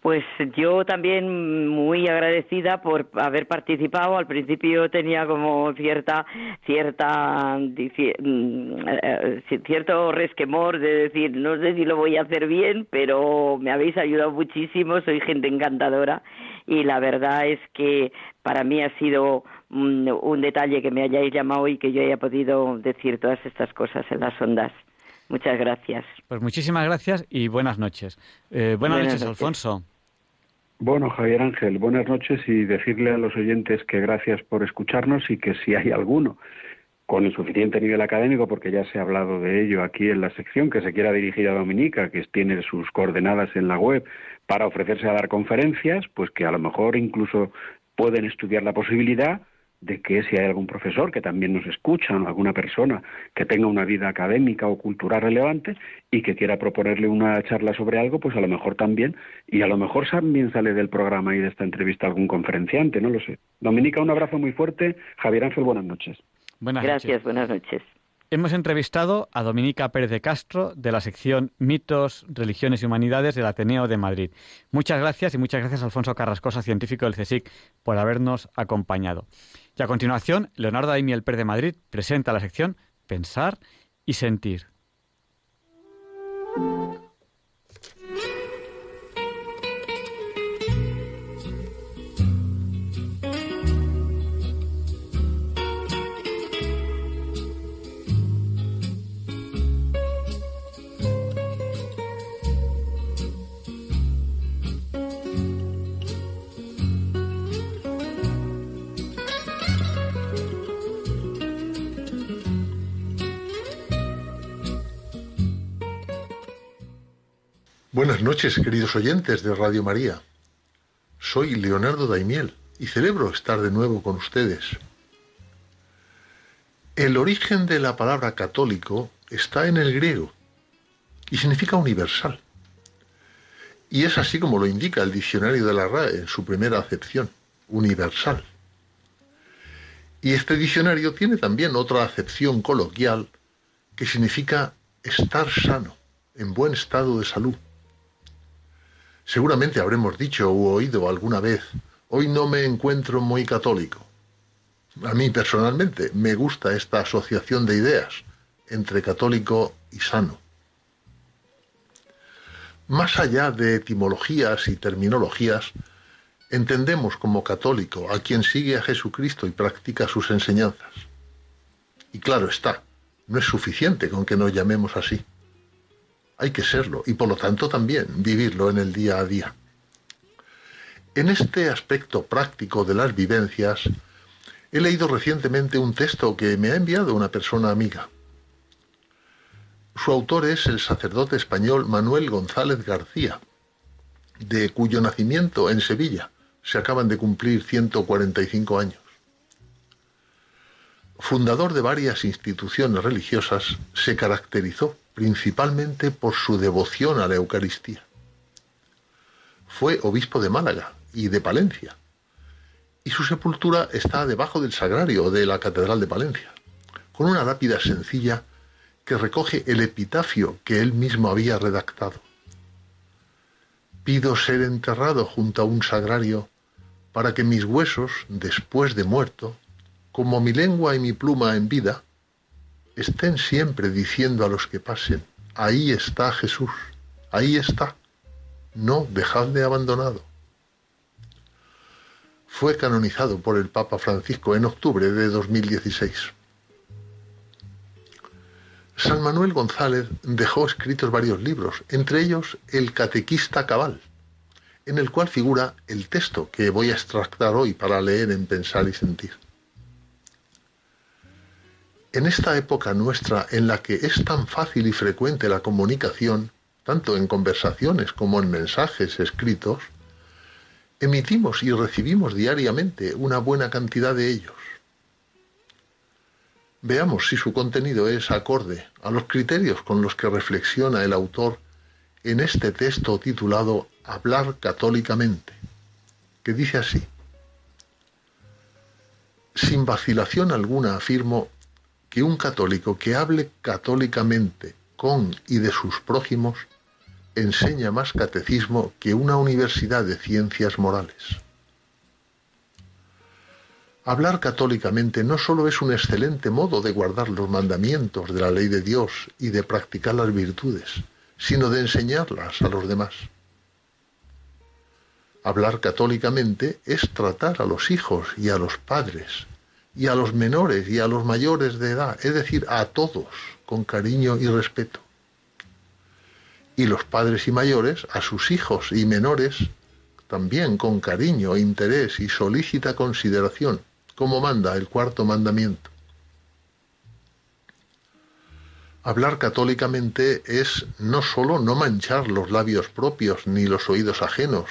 Pues yo también muy agradecida por haber participado. Al principio tenía como cierta, cierta, mm, eh, cierto resquemor de decir, no sé si lo voy a hacer bien, pero me habéis ayudado muchísimo. Soy gente encantadora y la verdad es que para mí ha sido un, un detalle que me hayáis llamado y que yo haya podido decir todas estas cosas en las ondas. Muchas gracias. Pues muchísimas gracias y buenas noches. Eh, buenas, noches, Alfonso. Bueno, Javier Ángel, buenas noches y decirle a los oyentes que gracias por escucharnos y que si hay alguno con insuficiente nivel académico, porque ya se ha hablado de ello aquí en la sección, que se quiera dirigir a Dominica, que tiene sus coordenadas en la web para ofrecerse a dar conferencias, pues que a lo mejor incluso pueden estudiar la posibilidad de que si hay algún profesor que también nos escucha o alguna persona que tenga una vida académica o cultural relevante y que quiera proponerle una charla sobre algo, pues a lo mejor también, y a lo mejor también sale del programa y de esta entrevista algún conferenciante, no lo sé. Dominica, un abrazo muy fuerte. Javier Ángel, buenas noches. Buenas Gracias, buenas noches. Hemos entrevistado a Dominica Pérez de Castro de la sección Mitos, Religiones y Humanidades del Ateneo de Madrid. Muchas gracias y muchas gracias Alfonso Carrascosa, científico del CSIC, por habernos acompañado. Y a continuación, Leonardo Daimiel Pérez de Madrid presenta la sección Pensar y Sentir. Buenas noches, queridos oyentes de Radio María. Soy Leonardo Daimiel y celebro estar de nuevo con ustedes. El origen de la palabra católico está en el griego y significa universal. Y es así como lo indica el diccionario de la RAE en su primera acepción, universal. Y este diccionario tiene también otra acepción coloquial que significa estar sano, en buen estado de salud Seguramente habremos dicho o oído alguna vez, hoy no me encuentro muy católico. A mí personalmente me gusta esta asociación de ideas entre católico y sano. Más allá de etimologías y terminologías, entendemos como católico a quien sigue a Jesucristo y practica sus enseñanzas. Y claro está, no es suficiente con que nos llamemos así hay que serlo y por lo tanto también vivirlo en el día a día. En este aspecto práctico de las vivencias, he leído recientemente un texto que me ha enviado una persona amiga. Su autor es el sacerdote español Manuel González García, de cuyo nacimiento en Sevilla se acaban de cumplir 145 años. Fundador de varias instituciones religiosas, se caracterizó principalmente por su devoción a la Eucaristía. Fue obispo de Málaga y de Palencia, y su sepultura está debajo del sagrario de la Catedral de Palencia, con una lápida sencilla que recoge el epitafio que él mismo había redactado. Pido ser enterrado junto a un sagrario para que mis huesos, después de muerto, como mi lengua y mi pluma en vida, estén siempre diciendo a los que pasen, ahí está Jesús, ahí está, no dejadle abandonado. Fue canonizado por el Papa Francisco en octubre de 2016. San Manuel González dejó escritos varios libros, entre ellos El Catequista Cabal, en el cual figura el texto que voy a extractar hoy para leer en Pensar y Sentir. En esta época nuestra en la que es tan fácil y frecuente la comunicación, tanto en conversaciones como en mensajes escritos, emitimos y recibimos diariamente una buena cantidad de ellos. Veamos si su contenido es acorde a los criterios con los que reflexiona el autor en este texto titulado Hablar católicamente, que dice así. Sin vacilación alguna afirmo que un católico que hable católicamente con y de sus prójimos enseña más catecismo que una universidad de ciencias morales. Hablar católicamente no solo es un excelente modo de guardar los mandamientos de la ley de Dios y de practicar las virtudes, sino de enseñarlas a los demás. Hablar católicamente es tratar a los hijos y a los padres, y a los menores y a los mayores de edad, es decir, a todos, con cariño y respeto y los padres y mayores a sus hijos y menores también con cariño, interés y solícita consideración, como manda el cuarto mandamiento. Hablar católicamente es no sólo no manchar los labios propios ni los oídos ajenos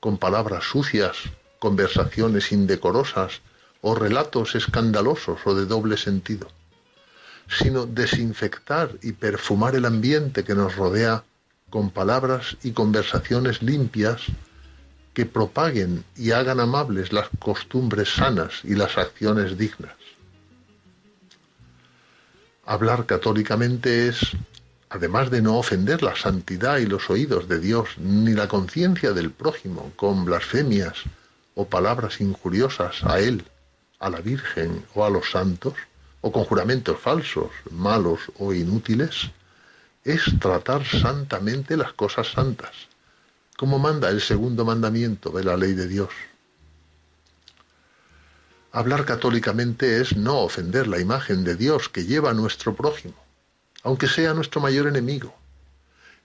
con palabras sucias, conversaciones indecorosas o relatos escandalosos o de doble sentido, sino desinfectar y perfumar el ambiente que nos rodea con palabras y conversaciones limpias que propaguen y hagan amables las costumbres sanas y las acciones dignas. Hablar católicamente es, además de no ofender la santidad y los oídos de Dios ni la conciencia del prójimo con blasfemias o palabras injuriosas a Él, a la Virgen o a los santos, o con juramentos falsos, malos o inútiles, es tratar santamente las cosas santas, como manda el segundo mandamiento de la ley de Dios. Hablar católicamente es no ofender la imagen de Dios que lleva a nuestro prójimo, aunque sea nuestro mayor enemigo,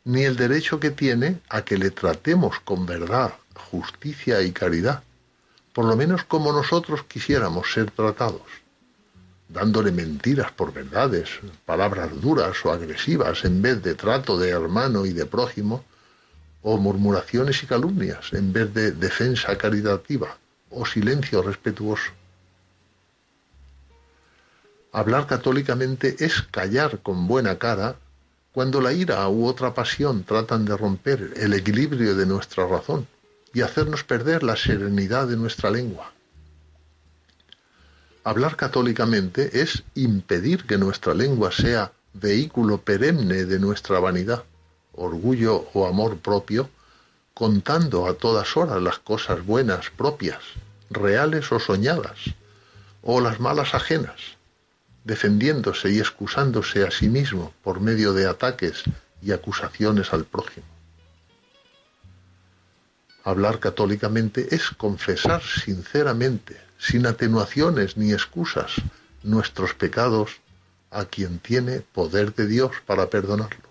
ni el derecho que tiene a que le tratemos con verdad, justicia y caridad, por lo menos como nosotros quisiéramos ser tratados dándole mentiras por verdades, palabras duras o agresivas en vez de trato de hermano y de prójimo, o murmuraciones y calumnias en vez de defensa caritativa o silencio respetuoso. Hablar católicamente es callar con buena cara cuando la ira u otra pasión tratan de romper el equilibrio de nuestra razón y hacernos perder la serenidad de nuestra lengua. Hablar católicamente es impedir que nuestra lengua sea vehículo perenne de nuestra vanidad, orgullo o amor propio, contando a todas horas las cosas buenas propias, reales o soñadas, o las malas ajenas, defendiéndose y excusándose a sí mismo por medio de ataques y acusaciones al prójimo. Hablar católicamente es confesar sinceramente sin atenuaciones ni excusas, nuestros pecados a quien tiene poder de Dios para perdonarlos.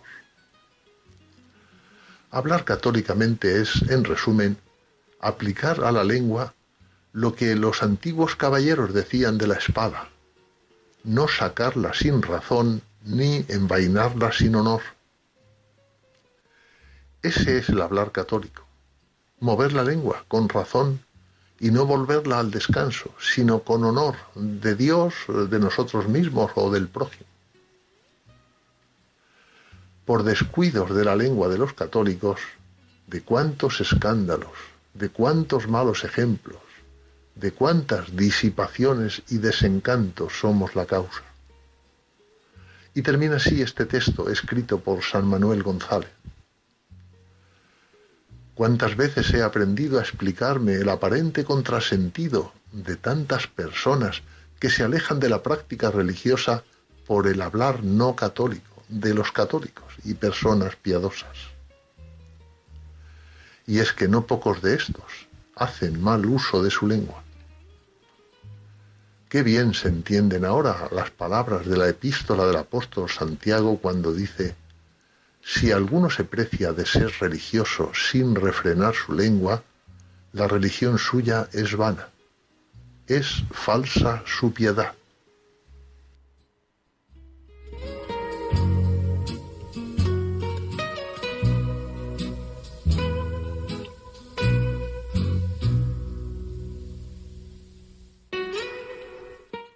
Hablar católicamente es, en resumen, aplicar a la lengua lo que los antiguos caballeros decían de la espada, no sacarla sin razón ni envainarla sin honor. Ese es el hablar católico, mover la lengua con razón y no volverla al descanso, sino con honor de Dios, de nosotros mismos o del prójimo. Por descuidos de la lengua de los católicos, de cuántos escándalos, de cuántos malos ejemplos, de cuántas disipaciones y desencantos somos la causa. Y termina así este texto escrito por San Manuel González. ¿Cuántas veces he aprendido a explicarme el aparente contrasentido de tantas personas que se alejan de la práctica religiosa por el hablar no católico de los católicos y personas piadosas? Y es que no pocos de estos hacen mal uso de su lengua. Qué bien se entienden ahora las palabras de la epístola del apóstol Santiago cuando dice, si alguno se precia de ser religioso sin refrenar su lengua, la religión suya es vana, es falsa su piedad.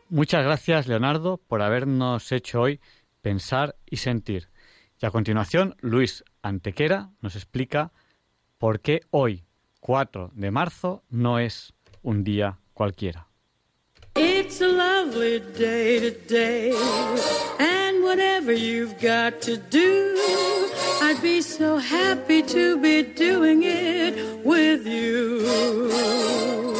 Muchas gracias, Leonardo, por habernos hecho hoy pensar y sentir. Y a continuación, Luis Antequera nos explica por qué hoy, 4 de marzo, no es un día cualquiera. It's a lovely day today, and whatever you've got to do, I'd be so happy to be doing it with you.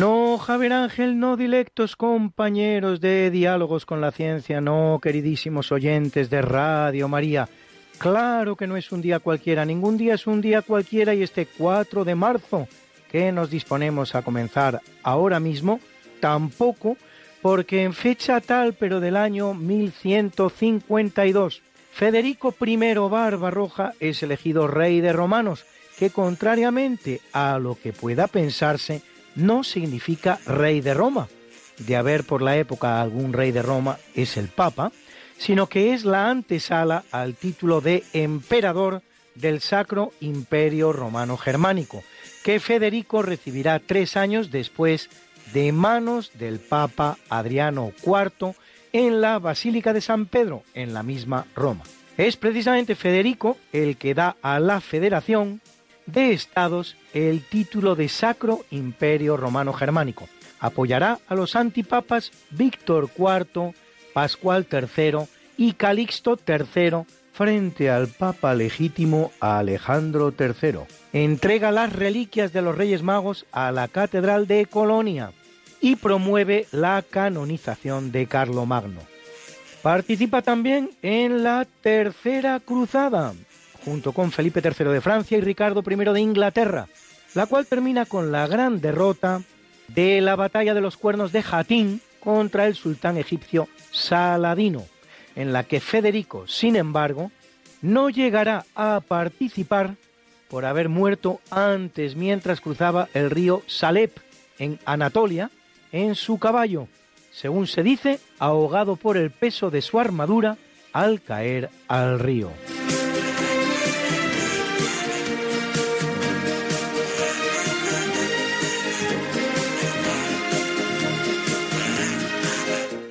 No, Javier Ángel, no dilectos compañeros de diálogos con la ciencia, no, queridísimos oyentes de Radio María. Claro que no es un día cualquiera, ningún día es un día cualquiera y este 4 de marzo que nos disponemos a comenzar ahora mismo, tampoco, porque en fecha tal, pero del año 1152, Federico I Barbarroja es elegido rey de romanos, que contrariamente a lo que pueda pensarse, no significa rey de Roma. De haber por la época algún rey de Roma es el Papa, sino que es la antesala al título de emperador del Sacro Imperio Romano Germánico, que Federico recibirá tres años después de manos del Papa Adriano IV en la Basílica de San Pedro, en la misma Roma. Es precisamente Federico el que da a la federación de estados el título de Sacro Imperio Romano Germánico. Apoyará a los antipapas Víctor IV, Pascual III y Calixto III frente al Papa legítimo Alejandro III. Entrega las reliquias de los Reyes Magos a la Catedral de Colonia y promueve la canonización de Carlomagno. Participa también en la Tercera Cruzada, junto con Felipe III de Francia y Ricardo I de Inglaterra, la cual termina con la gran derrota de la batalla de los cuernos de Jatín contra el sultán egipcio Saladino, en la que Federico, sin embargo, no llegará a participar por haber muerto antes mientras cruzaba el río Salep en Anatolia en su caballo, según se dice, ahogado por el peso de su armadura al caer al río.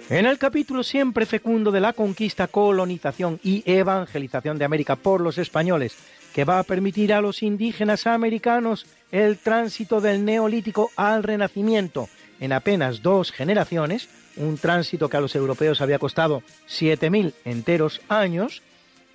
En el capítulo siempre fecundo de la conquista, colonización y evangelización de América por los españoles, que va a permitir a los indígenas americanos el tránsito del neolítico al renacimiento. En apenas dos generaciones, un tránsito que a los europeos había costado 7.000 enteros años,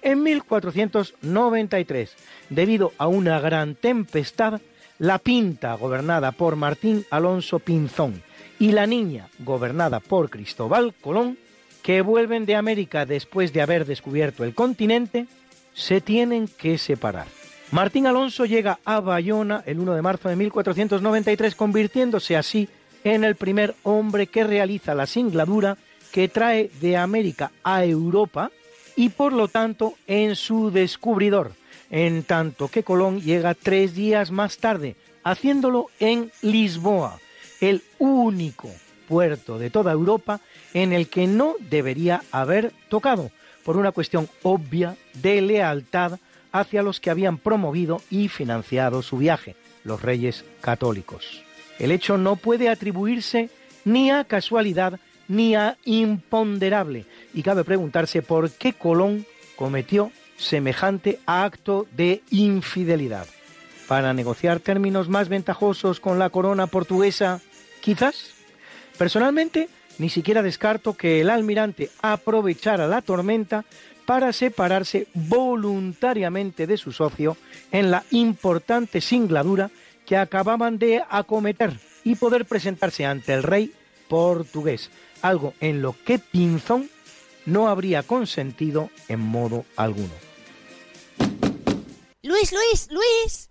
en 1493, debido a una gran tempestad, la Pinta, gobernada por Martín Alonso Pinzón, y la niña, gobernada por Cristóbal Colón, que vuelven de América después de haber descubierto el continente, se tienen que separar. Martín Alonso llega a Bayona el 1 de marzo de 1493, convirtiéndose así en el primer hombre que realiza la singladura que trae de América a Europa y por lo tanto en su descubridor, en tanto que Colón llega tres días más tarde, haciéndolo en Lisboa, el único puerto de toda Europa en el que no debería haber tocado, por una cuestión obvia de lealtad hacia los que habían promovido y financiado su viaje, los reyes católicos. El hecho no puede atribuirse ni a casualidad ni a imponderable, y cabe preguntarse por qué Colón cometió semejante acto de infidelidad. Para negociar términos más ventajosos con la corona portuguesa, Quizás. Personalmente, ni siquiera descarto que el almirante aprovechara la tormenta para separarse voluntariamente de su socio en la importante singladura que acababan de acometer y poder presentarse ante el rey portugués, algo en lo que Pinzón no habría consentido en modo alguno. Luis, Luis, Luis.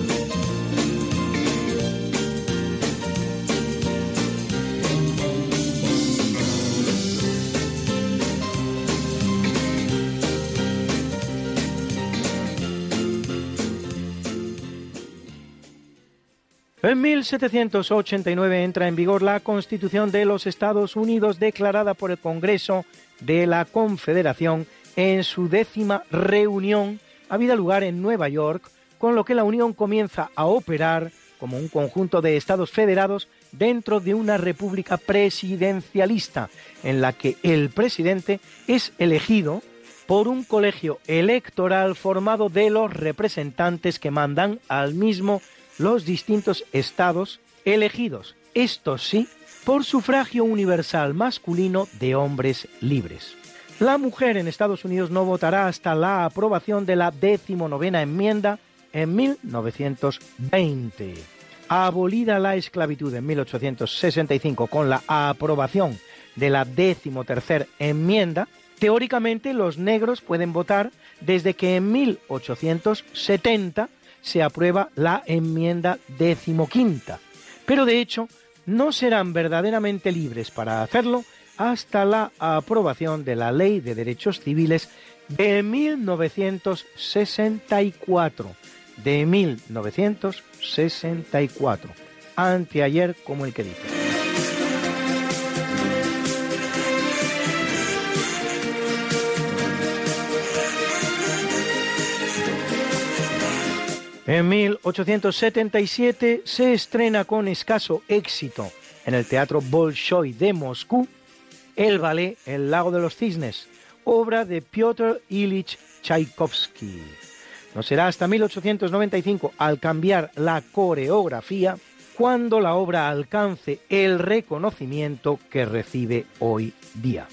En 1789 entra en vigor la Constitución de los Estados Unidos declarada por el Congreso de la Confederación en su décima reunión, habida lugar en Nueva York, con lo que la Unión comienza a operar como un conjunto de estados federados dentro de una república presidencialista, en la que el presidente es elegido por un colegio electoral formado de los representantes que mandan al mismo los distintos estados elegidos, estos sí, por sufragio universal masculino de hombres libres. La mujer en Estados Unidos no votará hasta la aprobación de la decimonovena enmienda en 1920. Abolida la esclavitud en 1865 con la aprobación de la decimotercer enmienda, teóricamente los negros pueden votar desde que en 1870 se aprueba la enmienda decimoquinta. Pero de hecho, no serán verdaderamente libres para hacerlo hasta la aprobación de la Ley de Derechos Civiles de 1964. De 1964. Anteayer, como el que dice. En 1877 se estrena con escaso éxito en el Teatro Bolshoi de Moscú el ballet El lago de los cisnes, obra de Piotr Ilich Tchaikovsky. No será hasta 1895, al cambiar la coreografía, cuando la obra alcance el reconocimiento que recibe hoy día.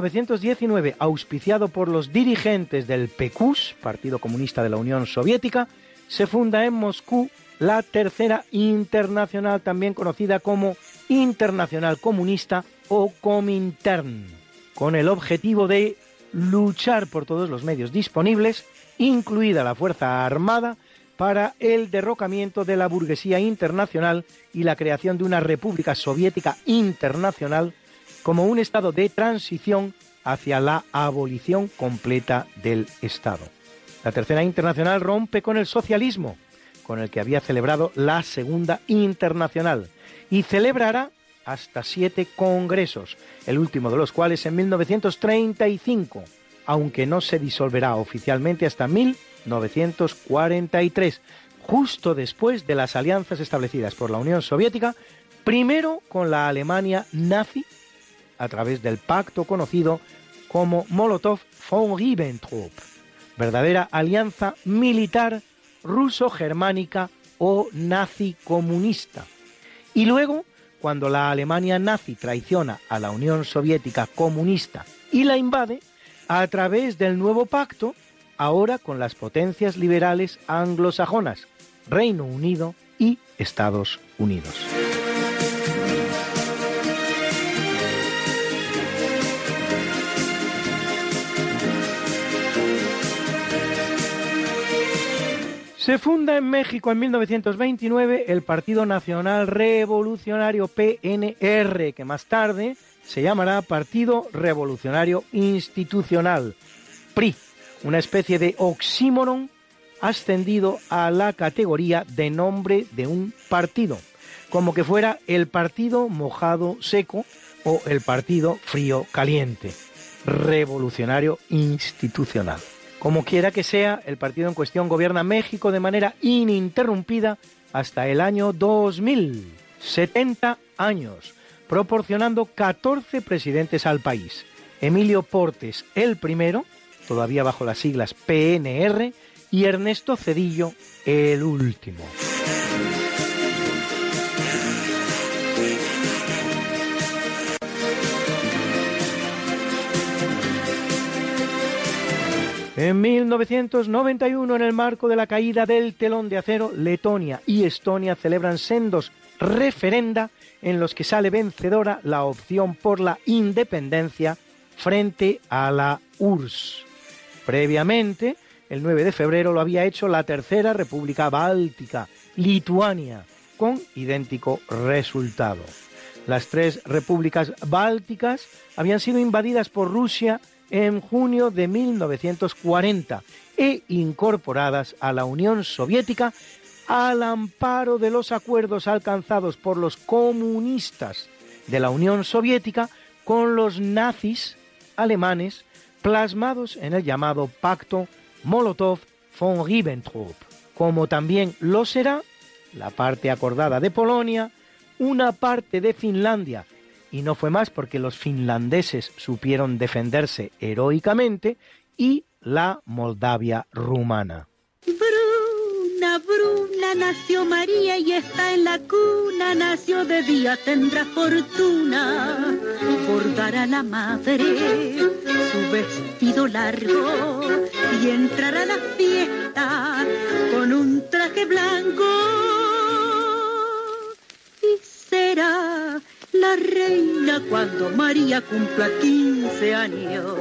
1919, auspiciado por los dirigentes del PQS, Partido Comunista de la Unión Soviética, se funda en Moscú la Tercera Internacional, también conocida como Internacional Comunista o Comintern, con el objetivo de luchar por todos los medios disponibles, incluida la Fuerza Armada, para el derrocamiento de la burguesía internacional y la creación de una República Soviética Internacional como un estado de transición hacia la abolición completa del Estado. La Tercera Internacional rompe con el socialismo, con el que había celebrado la Segunda Internacional, y celebrará hasta siete congresos, el último de los cuales en 1935, aunque no se disolverá oficialmente hasta 1943, justo después de las alianzas establecidas por la Unión Soviética, primero con la Alemania nazi, a través del pacto conocido como Molotov-von Ribbentrop, verdadera alianza militar ruso-germánica o nazi-comunista. Y luego cuando la Alemania nazi traiciona a la Unión Soviética comunista y la invade a través del nuevo pacto, ahora con las potencias liberales anglosajonas, Reino Unido y Estados Unidos. Se funda en México en 1929 el Partido Nacional Revolucionario PNR, que más tarde se llamará Partido Revolucionario Institucional, PRI, una especie de oxímoron ascendido a la categoría de nombre de un partido, como que fuera el partido mojado seco o el partido frío caliente, revolucionario institucional. Como quiera que sea, el partido en cuestión gobierna México de manera ininterrumpida hasta el año 2000, 70 años, proporcionando 14 presidentes al país. Emilio Portes, el primero, todavía bajo las siglas PNR, y Ernesto Cedillo, el último. En 1991, en el marco de la caída del telón de acero, Letonia y Estonia celebran sendos referenda en los que sale vencedora la opción por la independencia frente a la URSS. Previamente, el 9 de febrero lo había hecho la Tercera República Báltica, Lituania, con idéntico resultado. Las tres repúblicas bálticas habían sido invadidas por Rusia en junio de 1940 e incorporadas a la Unión Soviética al amparo de los acuerdos alcanzados por los comunistas de la Unión Soviética con los nazis alemanes plasmados en el llamado Pacto Molotov-von Ribbentrop, como también lo será la parte acordada de Polonia, una parte de Finlandia y no fue más porque los finlandeses supieron defenderse heroicamente y la Moldavia rumana. Bruna, Bruna, nació María y está en la cuna, nació de día, tendrá fortuna por dar a la madre su vestido largo y entrar a la fiesta con un traje blanco y será la reina cuando María cumpla 15 años.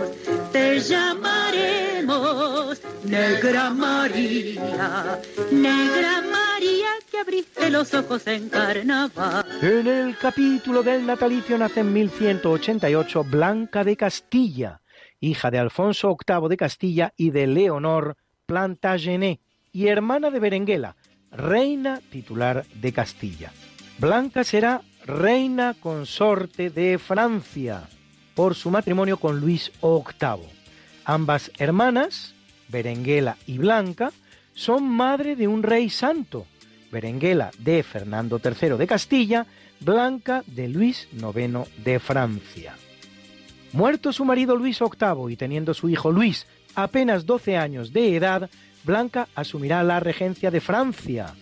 Te llamaremos Negra María, Negra María que abriste los ojos en carnaval. En el capítulo del natalicio nace en 1188 Blanca de Castilla, hija de Alfonso VIII de Castilla y de Leonor Plantagenet, y hermana de Berenguela, reina titular de Castilla. Blanca será reina consorte de Francia por su matrimonio con Luis VIII. Ambas hermanas, Berenguela y Blanca, son madre de un rey santo, Berenguela de Fernando III de Castilla, Blanca de Luis IX de Francia. Muerto su marido Luis VIII y teniendo su hijo Luis apenas 12 años de edad, Blanca asumirá la regencia de Francia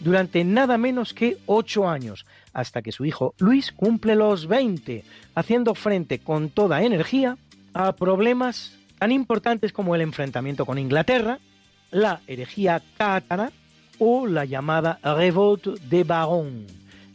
durante nada menos que ocho años, hasta que su hijo Luis cumple los 20, haciendo frente con toda energía a problemas tan importantes como el enfrentamiento con Inglaterra, la herejía cátara o la llamada Revolte de Baron,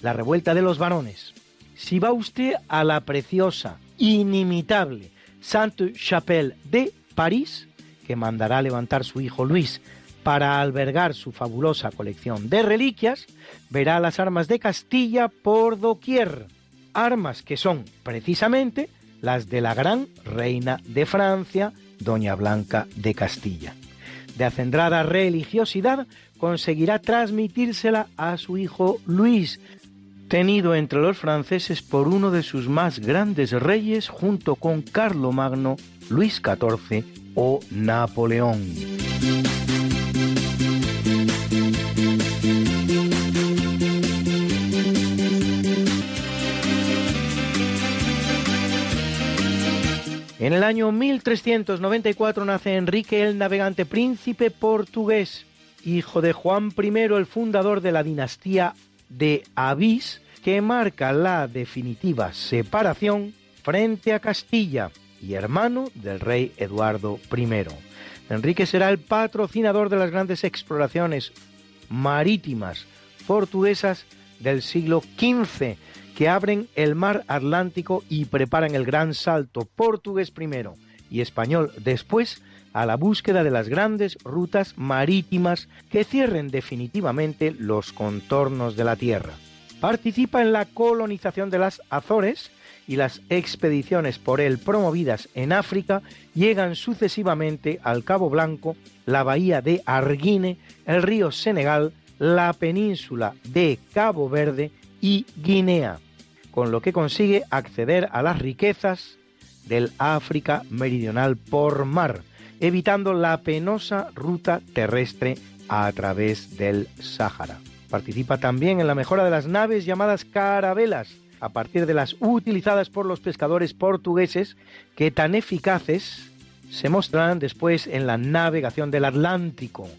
la revuelta de los varones. Si va usted a la preciosa, inimitable Sainte-Chapelle de París, que mandará levantar su hijo Luis para albergar su fabulosa colección de reliquias, verá las armas de Castilla por doquier, armas que son precisamente las de la gran reina de Francia, Doña Blanca de Castilla. De acendrada religiosidad, conseguirá transmitírsela a su hijo Luis, tenido entre los franceses por uno de sus más grandes reyes junto con Carlomagno, Luis XIV o Napoleón. En el año 1394 nace Enrique el Navegante, príncipe portugués, hijo de Juan I, el fundador de la dinastía de Avís, que marca la definitiva separación frente a Castilla y hermano del rey Eduardo I. Enrique será el patrocinador de las grandes exploraciones marítimas portuguesas del siglo XV que abren el mar Atlántico y preparan el gran salto portugués primero y español después a la búsqueda de las grandes rutas marítimas que cierren definitivamente los contornos de la Tierra. Participa en la colonización de las Azores y las expediciones por él promovidas en África llegan sucesivamente al Cabo Blanco, la bahía de Arguine, el río Senegal, la península de Cabo Verde y Guinea con lo que consigue acceder a las riquezas del África meridional por mar, evitando la penosa ruta terrestre a través del Sáhara. Participa también en la mejora de las naves llamadas carabelas, a partir de las utilizadas por los pescadores portugueses, que tan eficaces se mostrarán después en la navegación del Atlántico.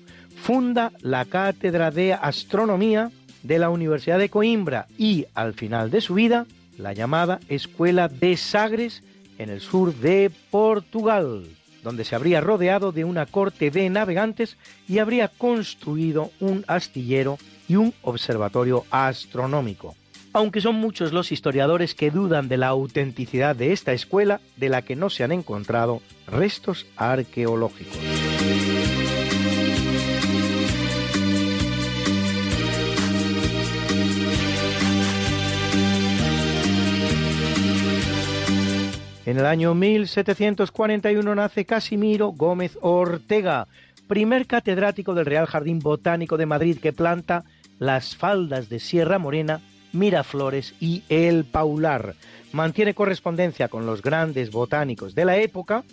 Funda la Cátedra de Astronomía de la Universidad de Coimbra y, al final de su vida, la llamada Escuela de Sagres en el sur de Portugal, donde se habría rodeado de una corte de navegantes y habría construido un astillero y un observatorio astronómico. Aunque son muchos los historiadores que dudan de la autenticidad de esta escuela, de la que no se han encontrado restos arqueológicos. En el año 1741 nace Casimiro Gómez Ortega, primer catedrático del Real Jardín Botánico de Madrid que planta las faldas de Sierra Morena, Miraflores y El Paular. Mantiene correspondencia con los grandes botánicos de la época,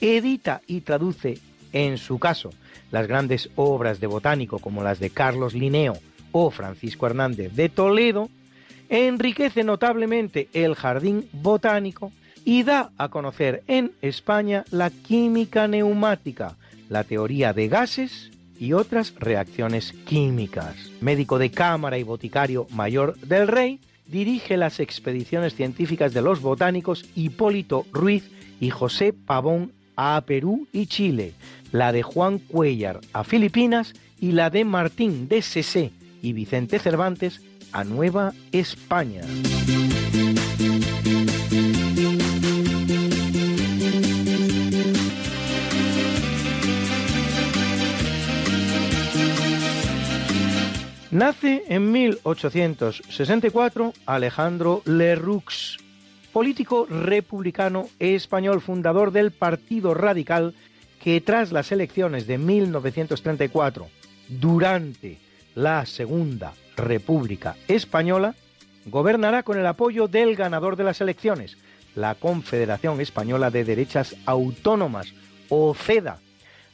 edita y traduce, en su caso, las grandes obras de botánico como las de Carlos Linneo o Francisco Hernández de Toledo, enriquece notablemente el jardín botánico y da a conocer en España la química neumática, la teoría de gases y otras reacciones químicas. Médico de cámara y boticario mayor del rey, dirige las expediciones científicas de los botánicos Hipólito Ruiz y José Pavón a Perú y Chile, la de Juan Cuellar a Filipinas y la de Martín de Sesé y Vicente Cervantes a Nueva España. Nace en 1864 Alejandro Lerroux, político republicano español, fundador del Partido Radical, que tras las elecciones de 1934, durante la Segunda República Española, gobernará con el apoyo del ganador de las elecciones, la Confederación Española de Derechas Autónomas, o CEDA,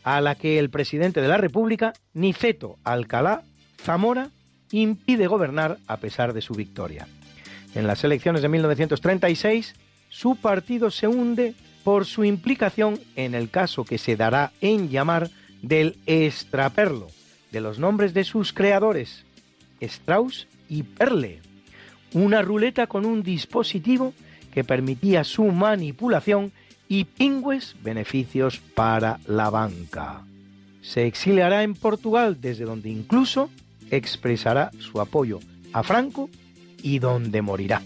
a la que el presidente de la República, Niceto Alcalá Zamora impide gobernar a pesar de su victoria. En las elecciones de 1936, su partido se hunde por su implicación en el caso que se dará en llamar del extraperlo, de los nombres de sus creadores, Strauss y Perle, una ruleta con un dispositivo que permitía su manipulación y pingües beneficios para la banca. Se exiliará en Portugal desde donde incluso expresará su apoyo a Franco y donde morirá.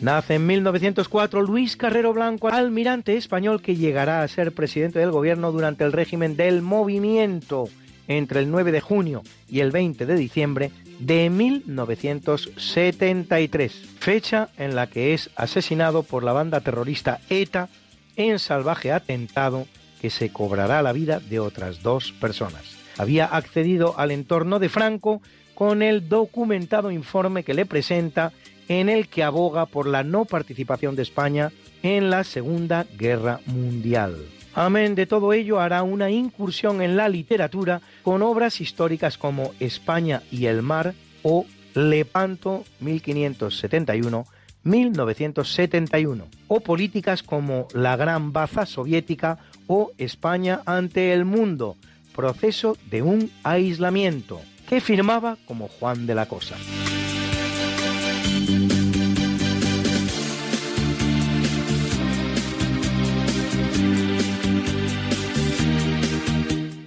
Nace en 1904 Luis Carrero Blanco, almirante español que llegará a ser presidente del gobierno durante el régimen del movimiento entre el 9 de junio y el 20 de diciembre de 1973, fecha en la que es asesinado por la banda terrorista ETA en salvaje atentado que se cobrará la vida de otras dos personas. Había accedido al entorno de Franco con el documentado informe que le presenta en el que aboga por la no participación de España en la Segunda Guerra Mundial. Amén de todo ello hará una incursión en la literatura con obras históricas como España y el mar o Lepanto 1571-1971 o políticas como La Gran Baza Soviética o España ante el mundo, proceso de un aislamiento, que firmaba como Juan de la Cosa.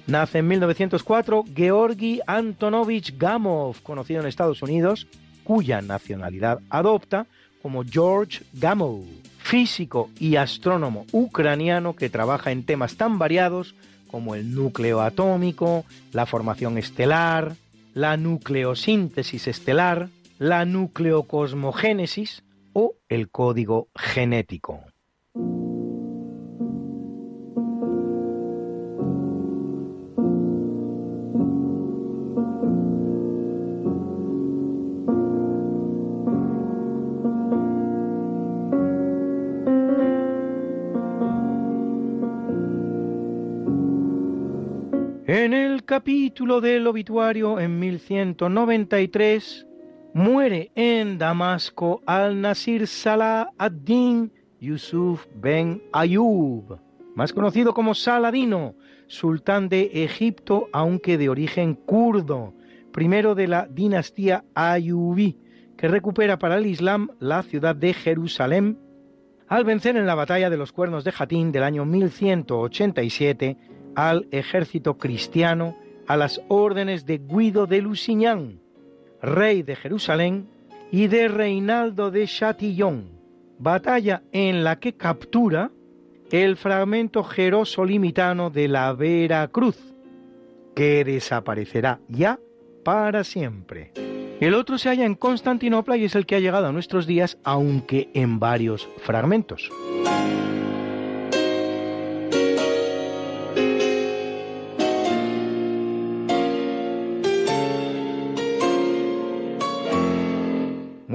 Nace en 1904 Georgi Antonovich Gamov, conocido en Estados Unidos, cuya nacionalidad adopta como George Gamov, físico y astrónomo ucraniano que trabaja en temas tan variados como el núcleo atómico, la formación estelar, la nucleosíntesis estelar, la nucleocosmogénesis o el código genético. En el capítulo del obituario en 1193 muere en Damasco al-Nasir Salah ad-Din Yusuf ben Ayub, más conocido como Saladino, sultán de Egipto, aunque de origen kurdo, primero de la dinastía Ayubí, que recupera para el Islam la ciudad de Jerusalén al vencer en la batalla de los Cuernos de Jatín del año 1187 al ejército cristiano a las órdenes de Guido de Lusignan, rey de Jerusalén, y de Reinaldo de Chatillon, batalla en la que captura el fragmento jerosolimitano de la Vera Cruz, que desaparecerá ya para siempre. El otro se halla en Constantinopla y es el que ha llegado a nuestros días, aunque en varios fragmentos.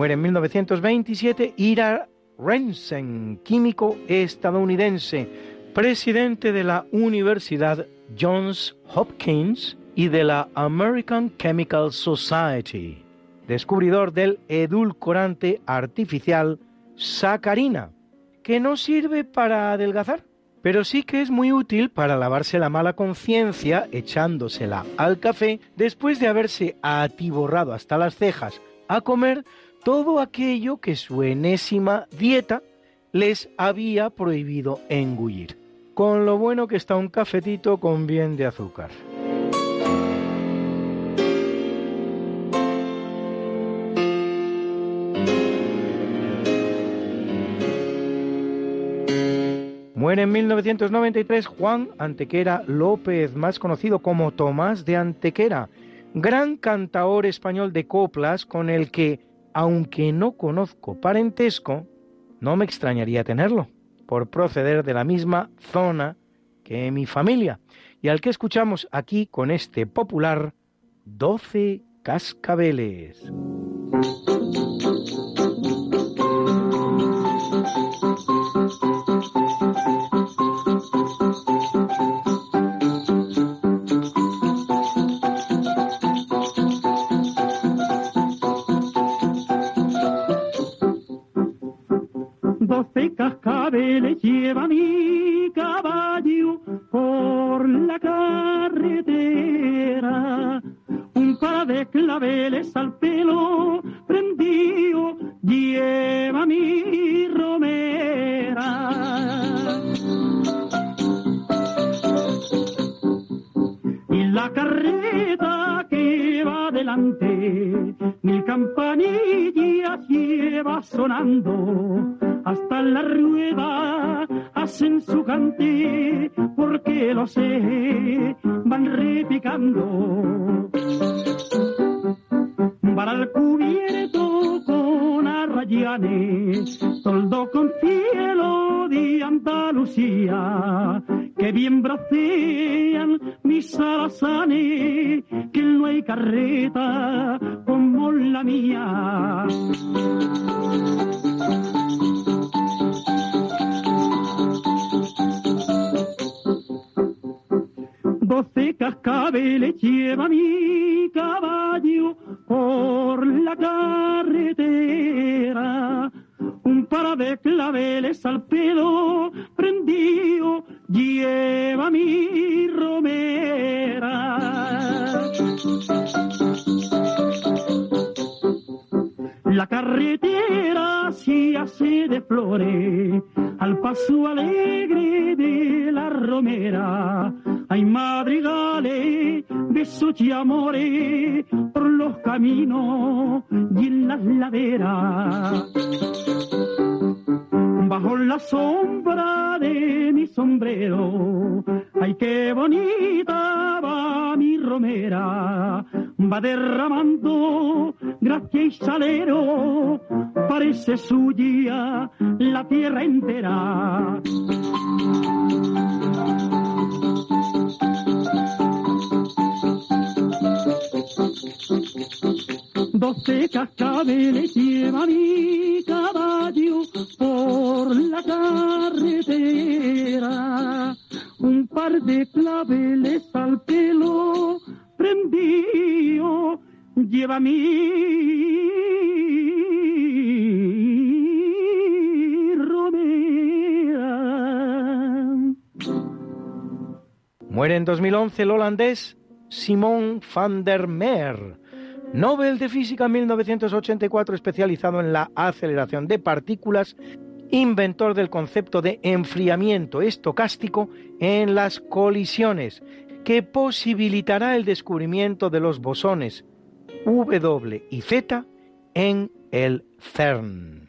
Muere en 1927 Ira Rensen, químico estadounidense, presidente de la Universidad Johns Hopkins y de la American Chemical Society, descubridor del edulcorante artificial sacarina, que no sirve para adelgazar, pero sí que es muy útil para lavarse la mala conciencia echándosela al café después de haberse atiborrado hasta las cejas a comer todo aquello que su enésima dieta les había prohibido engullir. Con lo bueno que está un cafetito con bien de azúcar. Muere en 1993 Juan Antequera López, más conocido como Tomás de Antequera, gran cantaor español de coplas con el que aunque no conozco parentesco, no me extrañaría tenerlo, por proceder de la misma zona que mi familia, y al que escuchamos aquí con este popular Doce cascabeles. Doce cascabeles lleva mi caballo por la carretera. Un par de claveles al pelo prendido lleva mi romera. Y la carreta que va adelante, mi campanilla lleva sonando hasta la rueda hacen su cante, porque lo sé, van repicando. Para el cubierto con arrayanes, toldo con cielo de Andalucía, que bien bracean mis alazanes, que no hay carreta como la mía. Cascabeles lleva mi caballo por la carretera. Un par de claveles al pelo prendido lleva mi romera. La carretera se hace de flores al paso alegre de la romera. Hay madrigales, besos y amores por los caminos y en las laderas. Bajo la sombra de mi sombrero, ay qué bonita va mi romera, va derramando gracia y salero, parece suya la tierra entera. Doce cascabeles lleva mi caballo por la carretera. Un par de claveles al pelo prendido lleva mi romera. Muere en 2011 el holandés Simon van der Meer, Nobel de Física 1984 especializado en la aceleración de partículas, inventor del concepto de enfriamiento estocástico en las colisiones, que posibilitará el descubrimiento de los bosones W y Z en el CERN.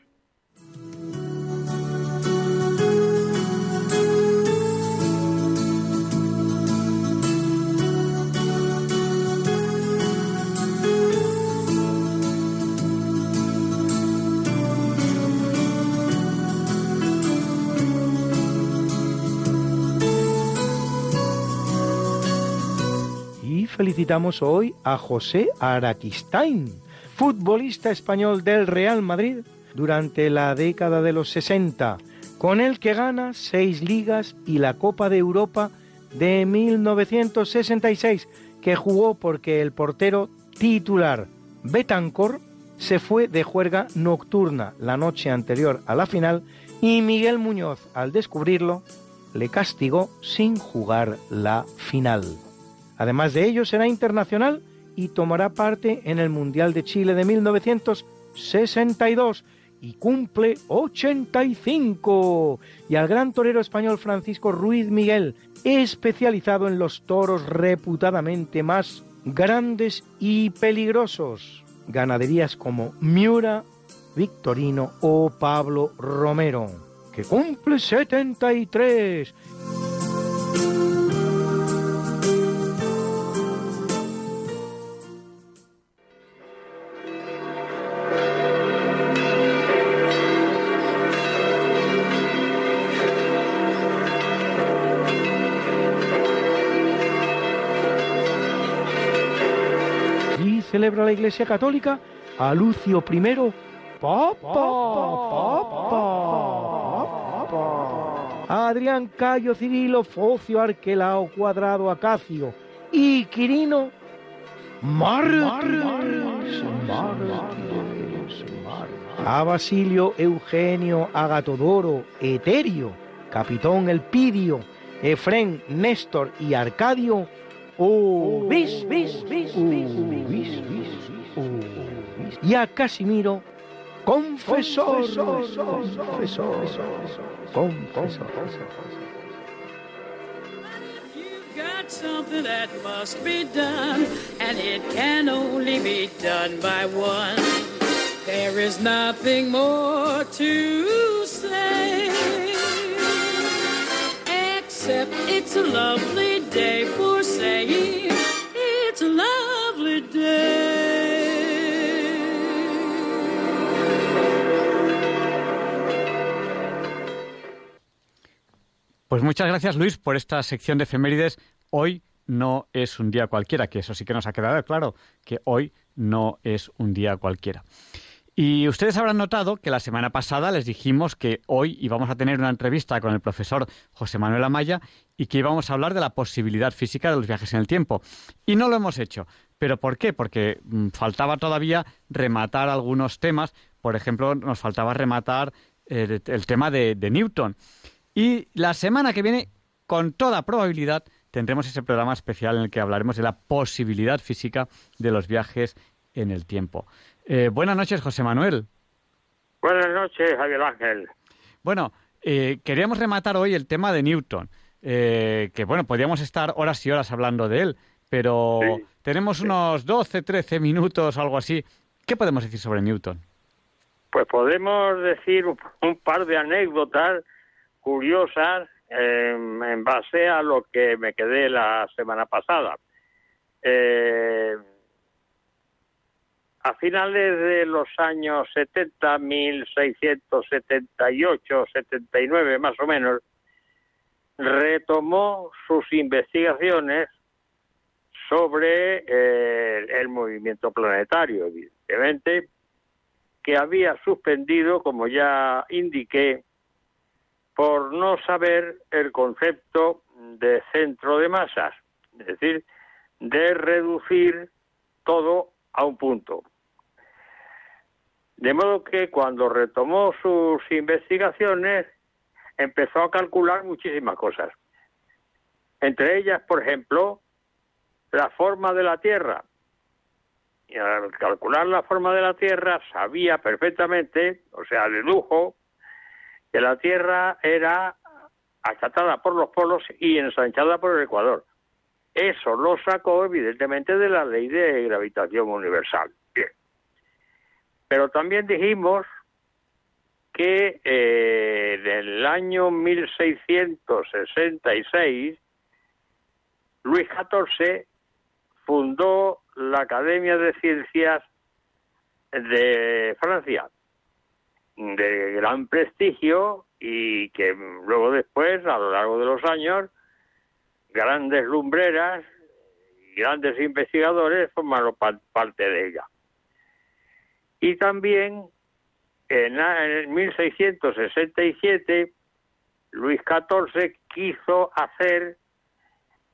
Felicitamos hoy a José Araquistain, futbolista español del Real Madrid durante la década de los 60, con el que gana seis ligas y la Copa de Europa de 1966, que jugó porque el portero titular Betancor se fue de juerga nocturna la noche anterior a la final y Miguel Muñoz, al descubrirlo, le castigó sin jugar la final. Además de ello, será internacional y tomará parte en el Mundial de Chile de 1962 y cumple 85. Y al gran torero español Francisco Ruiz Miguel, especializado en los toros reputadamente más grandes y peligrosos. Ganaderías como Miura, Victorino o Pablo Romero, que cumple 73. Celebra la Iglesia Católica a Lucio I, Papa, a Adrián Cayo Cirilo, Focio Arquelao Cuadrado Acacio y Quirino Martes, A Basilio Eugenio Agatodoro Eterio, Capitón Elpidio, Efrén, Néstor y Arcadio, Oh. Oh, oh, bis, bis, bis, bis, bis, bis, y a Casimiro, confesor, confesor, confesor, got something that must be done, and it can only be done by one. There is nothing more to say, except it's a lovely day for Pues muchas gracias Luis por esta sección de efemérides. Hoy no es un día cualquiera, que eso sí que nos ha quedado claro, que hoy no es un día cualquiera. Y ustedes habrán notado que la semana pasada les dijimos que hoy íbamos a tener una entrevista con el profesor José Manuel Amaya y que íbamos a hablar de la posibilidad física de los viajes en el tiempo. Y no lo hemos hecho. ¿Pero por qué? Porque mm, faltaba todavía rematar algunos temas. Por ejemplo, nos faltaba rematar el, tema de Newton. Y la semana que viene, con toda probabilidad, tendremos ese programa especial en el que hablaremos de la posibilidad física de los viajes en el tiempo. Eh, buenas noches, José Manuel. Buenas noches, Javier Ángel. Bueno, eh, queríamos rematar hoy el tema de Newton, eh, que bueno, podríamos estar horas y horas hablando de él, pero tenemos unos 12, 13 minutos, algo así. ¿Qué podemos decir sobre Newton? Pues podemos decir un par de anécdotas curiosas en base a lo que me quedé la semana pasada. Eh, a finales de los años 70, 1678, 79 más o menos, retomó sus investigaciones sobre eh, el movimiento planetario, evidentemente, que había suspendido, como ya indiqué, por no saber el concepto de centro de masas, es decir, de reducir todo a un punto. De modo que cuando retomó sus investigaciones empezó a calcular muchísimas cosas. Entre ellas, por ejemplo, la forma de la Tierra. Y al calcular la forma de la Tierra sabía perfectamente, o sea, dedujo que la Tierra era achatada por los polos y ensanchada por el Ecuador. Eso lo sacó evidentemente de la ley de gravitación universal. Pero también dijimos que eh, en el año 1666 Luis XIV fundó la Academia de Ciencias de Francia de gran prestigio y que luego después, a lo largo de los años, grandes lumbreras y grandes investigadores formaron parte de ella. Y también en, en 1667 Luis XIV quiso hacer